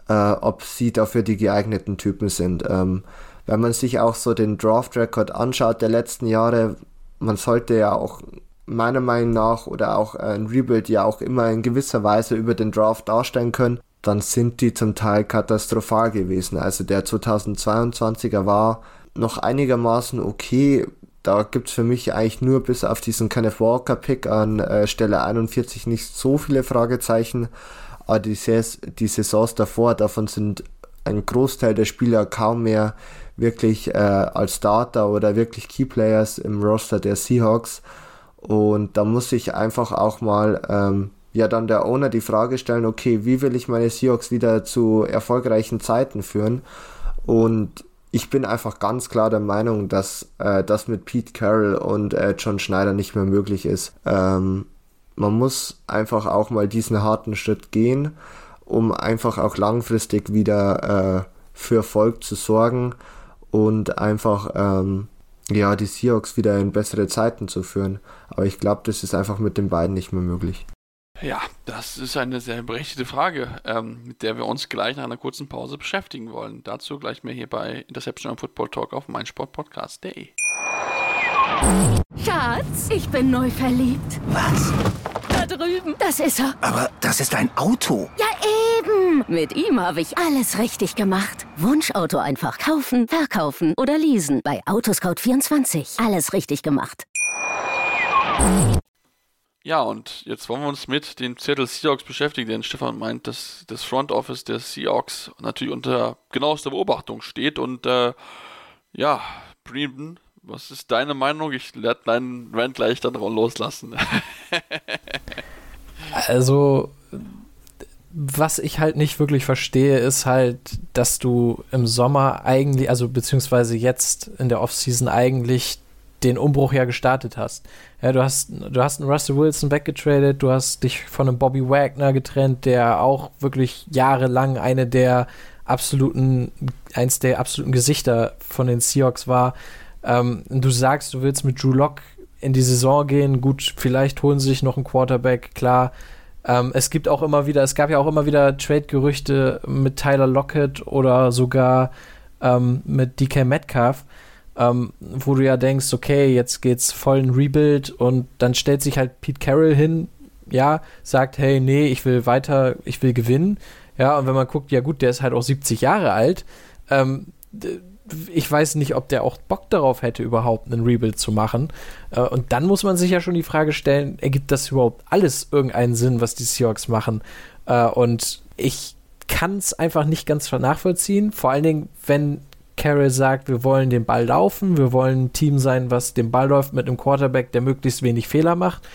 äh, ob sie dafür die geeigneten Typen sind. Ähm, wenn man sich auch so den Draft-Record anschaut der letzten Jahre, man sollte ja auch meiner Meinung nach oder auch ein Rebuild ja auch immer in gewisser Weise über den Draft darstellen können, dann sind die zum Teil katastrophal gewesen. Also der 2022er war noch einigermaßen okay. Da gibt es für mich eigentlich nur bis auf diesen Kenneth Walker Pick an äh, Stelle 41 nicht so viele Fragezeichen. Aber die, Saisons, die Saisons davor, davon sind ein Großteil der Spieler kaum mehr wirklich äh, als Starter oder wirklich Keyplayers im Roster der Seahawks. Und da muss ich einfach auch mal ähm, ja dann der Owner die Frage stellen, okay, wie will ich meine Seahawks wieder zu erfolgreichen Zeiten führen? Und ich bin einfach ganz klar der Meinung, dass äh, das mit Pete Carroll und äh, John Schneider nicht mehr möglich ist. Ähm, man muss einfach auch mal diesen harten Schritt gehen, um einfach auch langfristig wieder äh, für Erfolg zu sorgen und einfach ähm, ja die Seahawks wieder in bessere Zeiten zu führen. Aber ich glaube, das ist einfach mit den beiden nicht mehr möglich. Ja, das ist eine sehr berechtigte Frage, ähm, mit der wir uns gleich nach einer kurzen Pause beschäftigen wollen. Dazu gleich mehr hier bei Interception und Football Talk auf meinsportpodcast.de. Schatz, ich bin neu verliebt. Was? Da drüben. Das ist er. Aber das ist ein Auto. Ja, eben. Mit ihm habe ich alles richtig gemacht. Wunschauto einfach kaufen, verkaufen oder leasen. Bei Autoscout24. Alles richtig gemacht. Ja, und jetzt wollen wir uns mit dem Zettel Seahawks beschäftigen, denn Stefan meint, dass das Front Office der Seahawks natürlich unter genauester Beobachtung steht. Und äh, ja, Breeden, was ist deine Meinung? Ich werde deinen Rant gleich dann loslassen. also, was ich halt nicht wirklich verstehe, ist halt, dass du im Sommer eigentlich, also beziehungsweise jetzt in der Offseason eigentlich den Umbruch ja gestartet hast. Ja, du hast, du hast einen Russell Wilson weggetradet, du hast dich von einem Bobby Wagner getrennt, der auch wirklich jahrelang eine der absoluten, eins der absoluten Gesichter von den Seahawks war. Ähm, du sagst, du willst mit Drew Lock in die Saison gehen, gut, vielleicht holen sie sich noch einen Quarterback, klar. Ähm, es gibt auch immer wieder, es gab ja auch immer wieder Trade-Gerüchte mit Tyler Lockett oder sogar ähm, mit DK Metcalf ähm, wo du ja denkst, okay, jetzt geht's voll in Rebuild und dann stellt sich halt Pete Carroll hin, ja, sagt, hey, nee, ich will weiter, ich will gewinnen. Ja, und wenn man guckt, ja gut, der ist halt auch 70 Jahre alt. Ähm, ich weiß nicht, ob der auch Bock darauf hätte, überhaupt einen Rebuild zu machen. Äh, und dann muss man sich ja schon die Frage stellen, ergibt das überhaupt alles irgendeinen Sinn, was die Seahawks machen? Äh, und ich kann es einfach nicht ganz nachvollziehen. Vor allen Dingen, wenn Carroll sagt, wir wollen den Ball laufen, wir wollen ein Team sein, was den Ball läuft mit einem Quarterback, der möglichst wenig Fehler macht.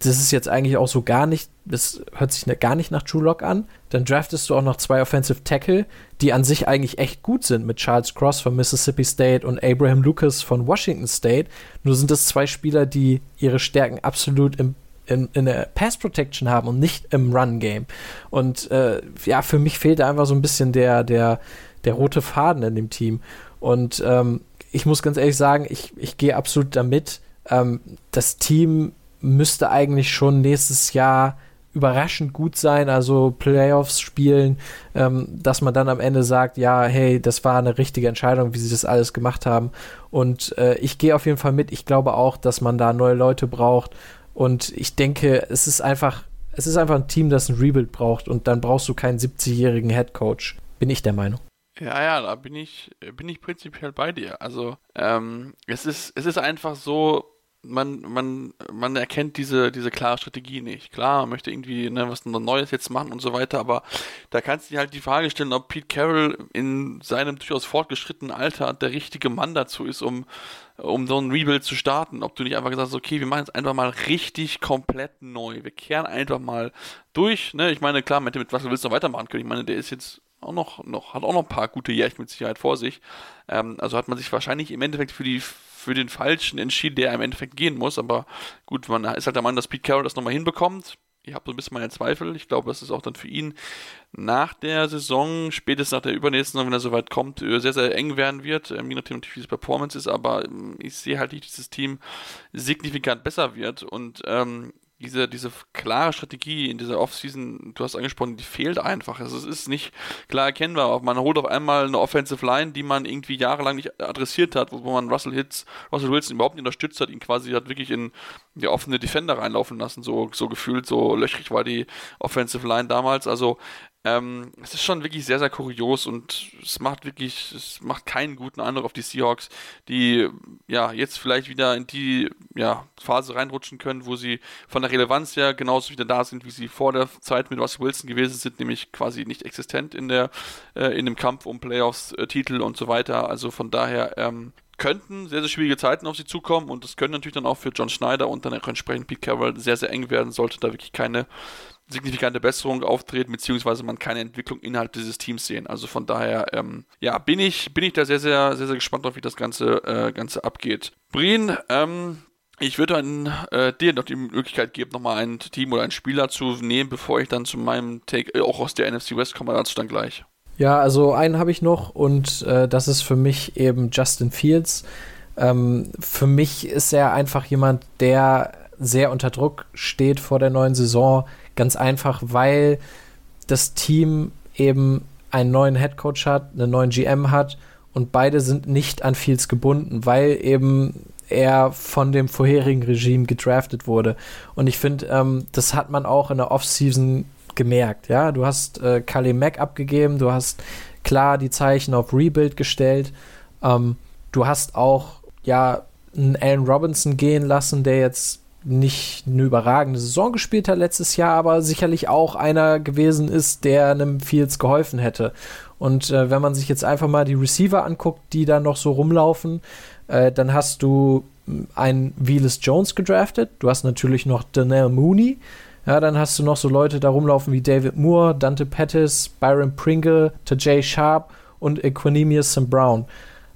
Das ist jetzt eigentlich auch so gar nicht, das hört sich gar nicht nach True Lock an. Dann draftest du auch noch zwei Offensive Tackle, die an sich eigentlich echt gut sind, mit Charles Cross von Mississippi State und Abraham Lucas von Washington State. Nur sind das zwei Spieler, die ihre Stärken absolut im in, in der Pass Protection haben und nicht im Run Game. Und äh, ja, für mich fehlt da einfach so ein bisschen der, der, der rote Faden in dem Team. Und ähm, ich muss ganz ehrlich sagen, ich, ich gehe absolut damit. Ähm, das Team müsste eigentlich schon nächstes Jahr überraschend gut sein, also Playoffs spielen, ähm, dass man dann am Ende sagt, ja, hey, das war eine richtige Entscheidung, wie sie das alles gemacht haben. Und äh, ich gehe auf jeden Fall mit. Ich glaube auch, dass man da neue Leute braucht. Und ich denke, es ist einfach, es ist einfach ein Team, das ein Rebuild braucht. Und dann brauchst du keinen 70-jährigen Head Coach. Bin ich der Meinung. Ja, ja, da bin ich, bin ich prinzipiell bei dir. Also, ähm, es ist, es ist einfach so, man, man, man erkennt diese, diese klare Strategie nicht. Klar, man möchte irgendwie ne, was Neues jetzt machen und so weiter, aber da kannst du dir halt die Frage stellen, ob Pete Carroll in seinem durchaus fortgeschrittenen Alter der richtige Mann dazu ist, um, um so ein Rebuild zu starten. Ob du nicht einfach gesagt hast, okay, wir machen jetzt einfach mal richtig komplett neu. Wir kehren einfach mal durch. Ne? Ich meine, klar, mit, mit was willst du noch weitermachen können? Ich meine, der ist jetzt auch noch, noch, hat auch noch ein paar gute Jährchen mit Sicherheit vor sich. Ähm, also hat man sich wahrscheinlich im Endeffekt für die für den Falschen entschieden, der im Endeffekt gehen muss. Aber gut, man ist halt der Meinung, dass Pete Carroll das nochmal hinbekommt. ich habe so ein bisschen meine Zweifel. Ich glaube, dass es auch dann für ihn nach der Saison, spätestens nach der übernächsten Saison, wenn er soweit kommt, äh, sehr, sehr eng werden wird. Ähm, je nachdem natürlich, wie die Performance ist, aber ähm, ich sehe halt nicht, dass das Team signifikant besser wird. Und ähm, diese, diese klare Strategie in dieser Offseason, du hast angesprochen, die fehlt einfach. Also es ist nicht klar erkennbar. Man holt auf einmal eine Offensive Line, die man irgendwie jahrelang nicht adressiert hat, wo man Russell Hits, Russell Wilson überhaupt nicht unterstützt hat, ihn quasi hat wirklich in die offene Defender reinlaufen lassen, so, so gefühlt, so löchrig war die Offensive Line damals. Also ähm, es ist schon wirklich sehr, sehr kurios und es macht wirklich, es macht keinen guten Eindruck auf die Seahawks, die ja jetzt vielleicht wieder in die ja, Phase reinrutschen können, wo sie von der Relevanz her genauso wieder da sind, wie sie vor der Zeit mit Russell Wilson gewesen sind, nämlich quasi nicht existent in der äh, in dem Kampf um Playoffs, äh, und so weiter. Also von daher ähm, könnten sehr, sehr schwierige Zeiten auf sie zukommen und das können natürlich dann auch für John Schneider und dann auch entsprechend Pete Carroll sehr, sehr eng werden, sollte da wirklich keine signifikante Besserung auftreten, beziehungsweise man keine Entwicklung innerhalb dieses Teams sehen. Also von daher, ähm, ja, bin ich, bin ich da sehr, sehr, sehr, sehr gespannt auf, wie das Ganze, äh, Ganze abgeht. Brien, ähm, ich würde dann äh, dir noch die Möglichkeit geben, nochmal ein Team oder einen Spieler zu nehmen, bevor ich dann zu meinem Take äh, auch aus der NFC West komme, dazu dann gleich. Ja, also einen habe ich noch und äh, das ist für mich eben Justin Fields. Ähm, für mich ist er einfach jemand, der sehr unter Druck steht vor der neuen Saison. Ganz einfach, weil das Team eben einen neuen Headcoach hat, einen neuen GM hat und beide sind nicht an Fields gebunden, weil eben er von dem vorherigen Regime gedraftet wurde. Und ich finde, ähm, das hat man auch in der Offseason gemerkt. Ja, du hast äh, Kali Mack abgegeben, du hast klar die Zeichen auf Rebuild gestellt. Ähm, du hast auch ja einen Allen Robinson gehen lassen, der jetzt nicht eine überragende Saison gespielt hat letztes Jahr, aber sicherlich auch einer gewesen ist, der einem Fields geholfen hätte. Und äh, wenn man sich jetzt einfach mal die Receiver anguckt, die da noch so rumlaufen, äh, dann hast du hm, einen Velas Jones gedraftet, du hast natürlich noch Daniel Mooney, ja, dann hast du noch so Leute da rumlaufen wie David Moore, Dante Pettis, Byron Pringle, Tajay Sharp und Equanimous St. Brown.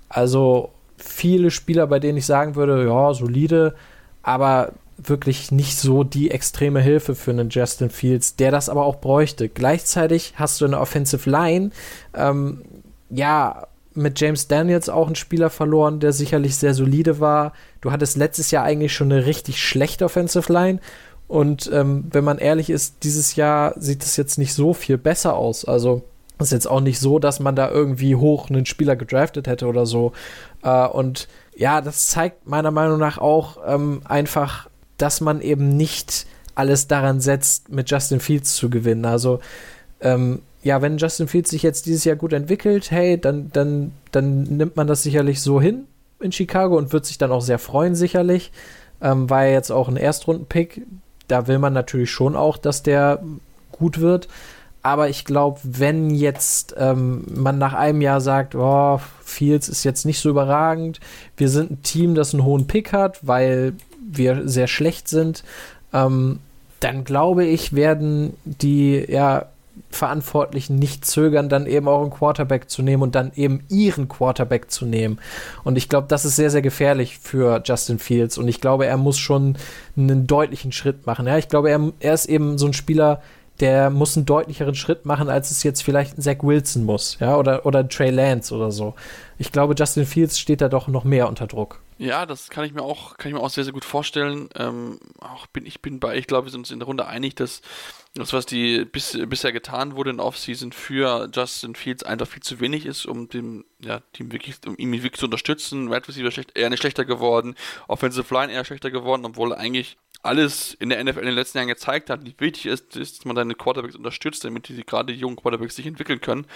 Also viele Spieler, bei denen ich sagen würde, ja, solide, aber wirklich nicht so die extreme Hilfe für einen Justin Fields, der das aber auch bräuchte. Gleichzeitig hast du eine Offensive Line, ähm, ja, mit James Daniels auch einen Spieler verloren, der sicherlich sehr solide war. Du hattest letztes Jahr eigentlich schon eine richtig schlechte Offensive Line. Und ähm, wenn man ehrlich ist, dieses Jahr sieht es jetzt nicht so viel besser aus. Also ist jetzt auch nicht so, dass man da irgendwie hoch einen Spieler gedraftet hätte oder so. Äh, und ja, das zeigt meiner Meinung nach auch ähm, einfach, dass man eben nicht alles daran setzt, mit Justin Fields zu gewinnen. Also, ähm, ja, wenn Justin Fields sich jetzt dieses Jahr gut entwickelt, hey, dann, dann, dann nimmt man das sicherlich so hin in Chicago und wird sich dann auch sehr freuen, sicherlich. Ähm, war ja jetzt auch ein Erstrunden-Pick. Da will man natürlich schon auch, dass der gut wird. Aber ich glaube, wenn jetzt ähm, man nach einem Jahr sagt, oh, Fields ist jetzt nicht so überragend, wir sind ein Team, das einen hohen Pick hat, weil wir sehr schlecht sind, ähm, dann glaube ich, werden die ja, Verantwortlichen nicht zögern, dann eben auch einen Quarterback zu nehmen und dann eben ihren Quarterback zu nehmen. Und ich glaube, das ist sehr, sehr gefährlich für Justin Fields. Und ich glaube, er muss schon einen deutlichen Schritt machen. Ja, ich glaube, er, er ist eben so ein Spieler, der muss einen deutlicheren Schritt machen, als es jetzt vielleicht ein Zach Wilson muss, ja, oder, oder Trey Lance oder so. Ich glaube, Justin Fields steht da doch noch mehr unter Druck. Ja, das kann ich mir auch, kann ich mir auch sehr, sehr gut vorstellen. Ähm, auch bin, ich bin bei, ich glaube, wir sind uns in der Runde einig, dass das, was die bis, bisher getan wurde in Offseason für Justin Fields einfach viel zu wenig ist, um dem, ja, Team wirklich, um ihn wirklich zu unterstützen. Red Receiver schlecht, eher nicht schlechter geworden, Offensive Line eher schlechter geworden, obwohl eigentlich alles in der NFL in den letzten Jahren gezeigt hat, wie wichtig ist, ist, dass man seine Quarterbacks unterstützt, damit die gerade die jungen Quarterbacks sich entwickeln können.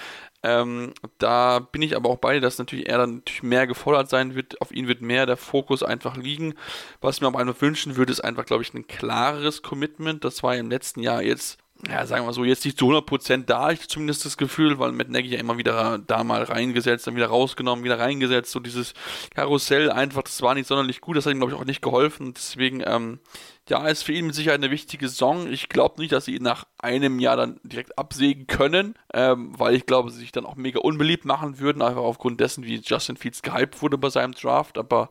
Ähm, da bin ich aber auch bei, dass natürlich er dann natürlich mehr gefordert sein wird, auf ihn wird mehr der Fokus einfach liegen. Was ich mir aber einfach wünschen würde, ist einfach, glaube ich, ein klareres Commitment. Das war im letzten Jahr jetzt ja, sagen wir so, jetzt nicht zu 100% da, ich zumindest das Gefühl, weil Matt Nagy ja immer wieder da mal reingesetzt, dann wieder rausgenommen, wieder reingesetzt, so dieses Karussell einfach, das war nicht sonderlich gut, das hat ihm, glaube ich, auch nicht geholfen, deswegen, ähm, ja, ist für ihn mit Sicherheit eine wichtige Saison. Ich glaube nicht, dass sie ihn nach einem Jahr dann direkt absägen können, ähm, weil ich glaube, sie sich dann auch mega unbeliebt machen würden, einfach aufgrund dessen, wie Justin Fields gehypt wurde bei seinem Draft. Aber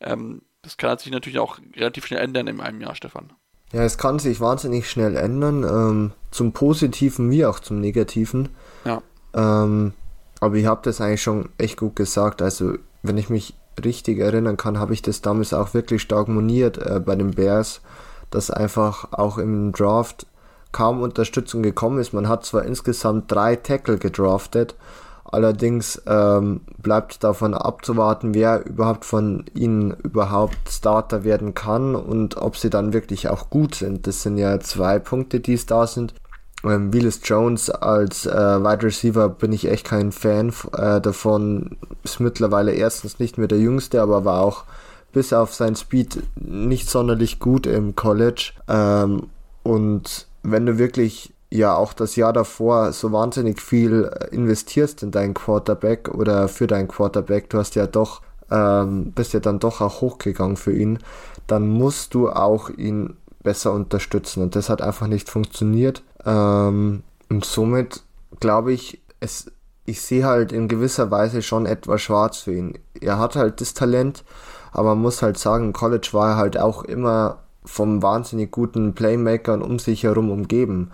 ähm, das kann sich natürlich auch relativ schnell ändern in einem Jahr, Stefan. Ja, es kann sich wahnsinnig schnell ändern, ähm, zum Positiven wie auch zum Negativen. Ja. Ähm, aber ich habe das eigentlich schon echt gut gesagt. Also, wenn ich mich richtig erinnern kann, habe ich das damals auch wirklich stark moniert äh, bei den Bears, dass einfach auch im Draft kaum Unterstützung gekommen ist. Man hat zwar insgesamt drei Tackle gedraftet, allerdings ähm, bleibt davon abzuwarten, wer überhaupt von ihnen überhaupt Starter werden kann und ob sie dann wirklich auch gut sind. Das sind ja zwei Punkte, die es da sind. Ähm, Willis Jones als äh, Wide Receiver bin ich echt kein Fan äh, davon. Ist mittlerweile erstens nicht mehr der Jüngste, aber war auch bis auf sein Speed nicht sonderlich gut im College. Ähm, und wenn du wirklich ja auch das Jahr davor so wahnsinnig viel äh, investierst in deinen Quarterback oder für deinen Quarterback, du hast ja doch, ähm, bist ja dann doch auch hochgegangen für ihn, dann musst du auch ihn besser unterstützen. Und das hat einfach nicht funktioniert. Ähm, und somit glaube ich, es, ich sehe halt in gewisser Weise schon etwas schwarz für ihn. Er hat halt das Talent, aber man muss halt sagen, im College war er halt auch immer vom wahnsinnig guten Playmakern um sich herum umgeben.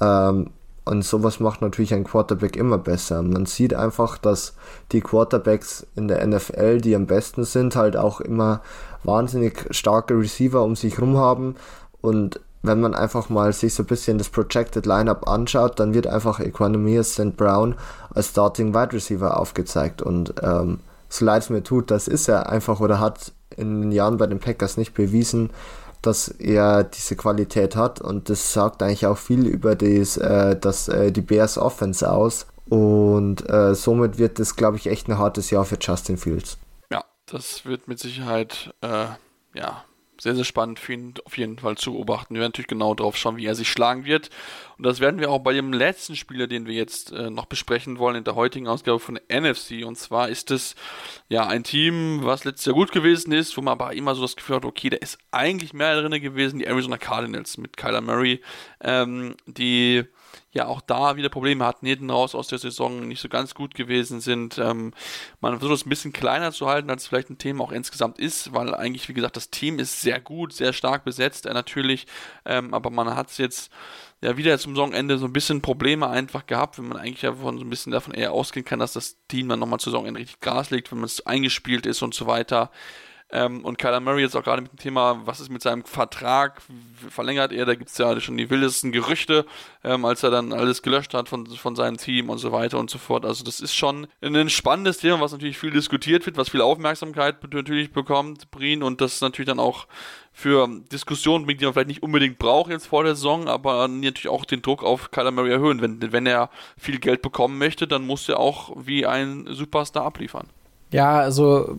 Ähm, und sowas macht natürlich ein Quarterback immer besser. Man sieht einfach, dass die Quarterbacks in der NFL, die am besten sind, halt auch immer wahnsinnig starke Receiver um sich herum haben. Und wenn man einfach mal sich so ein bisschen das Projected Lineup anschaut, dann wird einfach Equanimous St. Brown als Starting Wide Receiver aufgezeigt. Und ähm, so leid es mir tut, das ist er einfach oder hat in den Jahren bei den Packers nicht bewiesen dass er diese Qualität hat und das sagt eigentlich auch viel über das, äh, das, äh, die Bears Offense aus und äh, somit wird das, glaube ich, echt ein hartes Jahr für Justin Fields. Ja, das wird mit Sicherheit äh, ja, sehr, sehr spannend für ihn auf jeden Fall zu beobachten. Wir werden natürlich genau drauf schauen, wie er sich schlagen wird. Und das werden wir auch bei dem letzten Spieler, den wir jetzt äh, noch besprechen wollen in der heutigen Ausgabe von NFC. Und zwar ist es ja ein Team, was letztes Jahr gut gewesen ist, wo man aber immer so das Gefühl hat, okay, da ist eigentlich mehr drin gewesen, die Arizona Cardinals mit Kyler Murray, ähm, die ja auch da wieder Probleme hatten, hinten raus aus der Saison nicht so ganz gut gewesen sind. Ähm, man versucht es ein bisschen kleiner zu halten, als vielleicht ein Thema auch insgesamt ist, weil eigentlich, wie gesagt, das Team ist sehr gut, sehr stark besetzt, äh, natürlich, ähm, aber man hat es jetzt ja wieder zum Saisonende so ein bisschen Probleme einfach gehabt, wenn man eigentlich ja von so ein bisschen davon eher ausgehen kann, dass das Team dann nochmal zu Saisonende richtig Gas legt, wenn man es eingespielt ist und so weiter. Ähm, und Kyler Murray jetzt auch gerade mit dem Thema, was ist mit seinem Vertrag, verlängert er, da gibt es ja schon die wildesten Gerüchte, ähm, als er dann alles gelöscht hat von, von seinem Team und so weiter und so fort. Also das ist schon ein spannendes Thema, was natürlich viel diskutiert wird, was viel Aufmerksamkeit natürlich bekommt, Brien, und das natürlich dann auch für Diskussionen bringt, die man vielleicht nicht unbedingt braucht jetzt vor der Saison, aber natürlich auch den Druck auf Kyler Murray erhöhen. Wenn, wenn er viel Geld bekommen möchte, dann muss er auch wie ein Superstar abliefern. Ja, also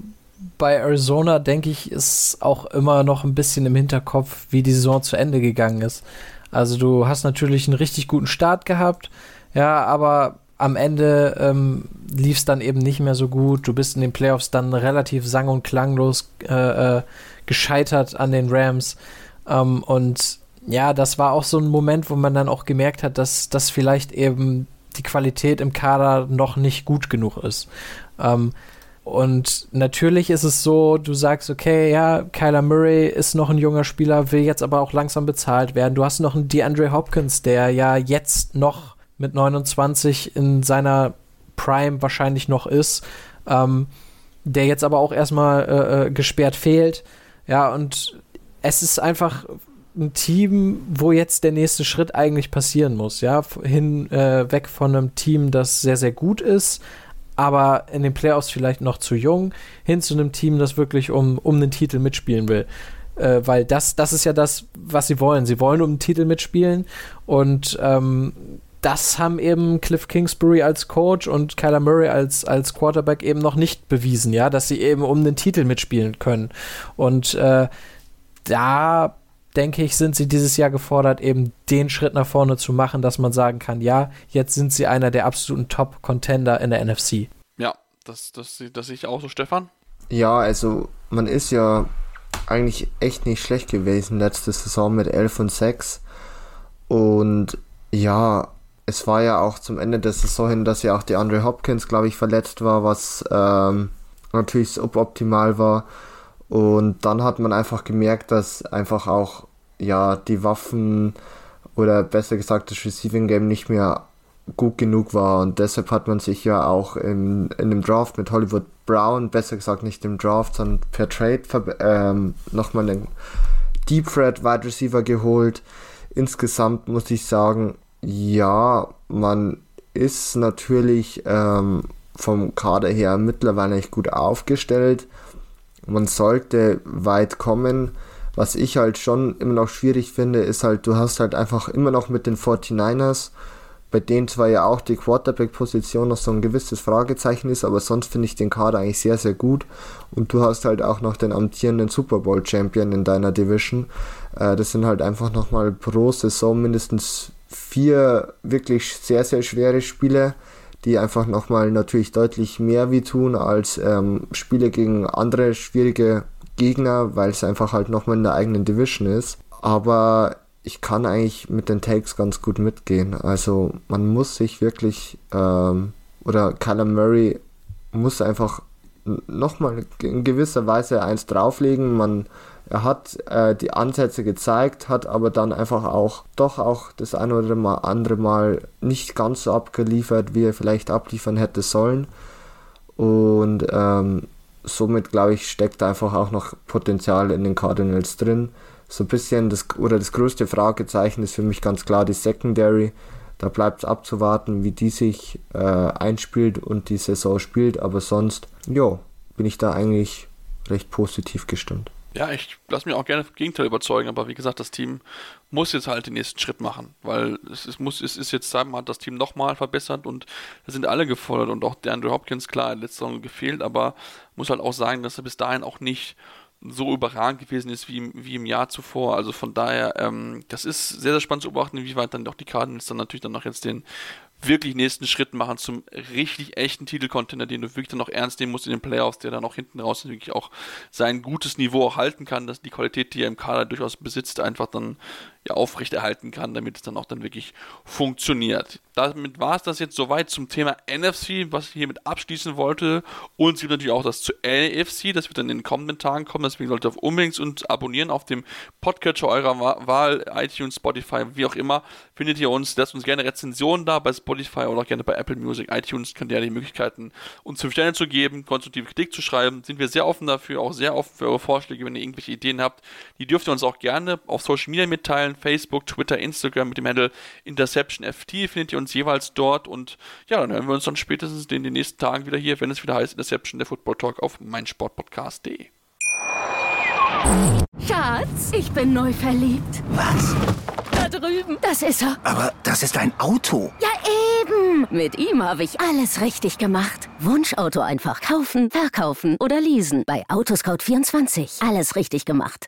bei Arizona, denke ich, ist auch immer noch ein bisschen im Hinterkopf, wie die Saison zu Ende gegangen ist. Also du hast natürlich einen richtig guten Start gehabt, ja, aber am Ende ähm, lief es dann eben nicht mehr so gut. Du bist in den Playoffs dann relativ sang- und klanglos äh, äh, gescheitert an den Rams. Ähm, und ja, das war auch so ein Moment, wo man dann auch gemerkt hat, dass das vielleicht eben die Qualität im Kader noch nicht gut genug ist. Ähm, und natürlich ist es so, du sagst, okay, ja, Kyler Murray ist noch ein junger Spieler, will jetzt aber auch langsam bezahlt werden. Du hast noch einen DeAndre Hopkins, der ja jetzt noch mit 29 in seiner Prime wahrscheinlich noch ist, ähm, der jetzt aber auch erstmal äh, äh gesperrt fehlt. Ja, und es ist einfach ein Team, wo jetzt der nächste Schritt eigentlich passieren muss, ja, hin äh, weg von einem Team, das sehr, sehr gut ist, aber in den Playoffs vielleicht noch zu jung, hin zu einem Team, das wirklich um, um den Titel mitspielen will. Äh, weil das, das ist ja das, was sie wollen. Sie wollen um den Titel mitspielen und ähm, das haben eben Cliff Kingsbury als Coach und Kyler Murray als, als Quarterback eben noch nicht bewiesen, ja, dass sie eben um den Titel mitspielen können. Und äh, da denke ich, sind sie dieses Jahr gefordert, eben den Schritt nach vorne zu machen, dass man sagen kann, ja, jetzt sind sie einer der absoluten Top-Contender in der NFC. Ja, das, das, das sehe ich auch so, Stefan. Ja, also man ist ja eigentlich echt nicht schlecht gewesen letzte Saison mit 11 und 6. Und ja, es war ja auch zum Ende der Saison hin, dass ja auch die Andre Hopkins, glaube ich, verletzt war, was ähm, natürlich suboptimal war. Und dann hat man einfach gemerkt, dass einfach auch ja, die Waffen oder besser gesagt das Receiving Game nicht mehr gut genug war und deshalb hat man sich ja auch in, in dem Draft mit Hollywood Brown, besser gesagt nicht im Draft, sondern per Trade ähm, nochmal einen Deep Threat Wide Receiver geholt. Insgesamt muss ich sagen, ja, man ist natürlich ähm, vom Kader her mittlerweile nicht gut aufgestellt. Man sollte weit kommen. Was ich halt schon immer noch schwierig finde, ist halt, du hast halt einfach immer noch mit den 49ers, bei denen zwar ja auch die Quarterback-Position noch so ein gewisses Fragezeichen ist, aber sonst finde ich den Kader eigentlich sehr, sehr gut. Und du hast halt auch noch den amtierenden Super Bowl-Champion in deiner Division. Äh, das sind halt einfach nochmal pro Saison mindestens vier wirklich sehr, sehr schwere Spiele, die einfach nochmal natürlich deutlich mehr wie tun als ähm, Spiele gegen andere schwierige Gegner, weil es einfach halt nochmal in der eigenen Division ist. Aber ich kann eigentlich mit den Takes ganz gut mitgehen. Also man muss sich wirklich, ähm, oder Kyler Murray muss einfach nochmal in gewisser Weise eins drauflegen. Man er hat äh, die Ansätze gezeigt, hat aber dann einfach auch doch auch das eine oder andere Mal nicht ganz so abgeliefert, wie er vielleicht abliefern hätte sollen. Und ähm, somit glaube ich, steckt einfach auch noch Potenzial in den Cardinals drin. So ein bisschen das oder das größte Fragezeichen ist für mich ganz klar die Secondary. Da bleibt es abzuwarten, wie die sich äh, einspielt und die Saison spielt. Aber sonst, ja, bin ich da eigentlich recht positiv gestimmt. Ja, ich lasse mich auch gerne vom Gegenteil überzeugen, aber wie gesagt, das Team muss jetzt halt den nächsten Schritt machen, weil es, es muss, es ist jetzt, sagen wir mal, das Team nochmal verbessert und da sind alle gefordert und auch der Andrew Hopkins, klar, letzte Saison gefehlt, aber muss halt auch sagen, dass er bis dahin auch nicht so überragend gewesen ist wie, wie im Jahr zuvor. Also von daher, ähm, das ist sehr, sehr spannend zu beobachten, inwieweit dann doch die Cardinals dann natürlich dann noch jetzt den wirklich nächsten Schritt machen zum richtig echten Titelcontainer, den du wirklich dann noch ernst nehmen musst in den Playoffs, der dann auch hinten raus wirklich auch sein gutes Niveau auch halten kann, dass die Qualität, die er im Kader durchaus besitzt, einfach dann ja aufrechterhalten kann, damit es dann auch dann wirklich funktioniert. Damit war es das jetzt soweit zum Thema NFC, was ich hiermit abschließen wollte. Und es gibt natürlich auch das zu NFC, das wird dann in den kommenden Tagen kommen, deswegen solltet ihr auf unbedingt uns abonnieren auf dem Podcatcher eurer Wahl, iTunes, Spotify, wie auch immer, findet ihr uns. Lasst uns gerne Rezensionen da bei Spotify oder auch gerne bei Apple Music, iTunes, könnt ihr ja die Möglichkeiten, uns 5 Sterne zu geben, konstruktive Kritik zu schreiben. Sind wir sehr offen dafür, auch sehr offen für eure Vorschläge, wenn ihr irgendwelche Ideen habt. Die dürft ihr uns auch gerne auf Social Media mitteilen, Facebook, Twitter, Instagram mit dem Handle InterceptionFT findet ihr uns jeweils dort und ja, dann hören wir uns dann spätestens in den nächsten Tagen wieder hier, wenn es wieder heißt Interception, der Football Talk auf meinsportpodcast.de. Schatz, ich bin neu verliebt. Was? Da drüben. Das ist er. Aber das ist ein Auto. Ja, eben. Mit ihm habe ich alles richtig gemacht. Wunschauto einfach kaufen, verkaufen oder leasen. Bei Autoscout24. Alles richtig gemacht.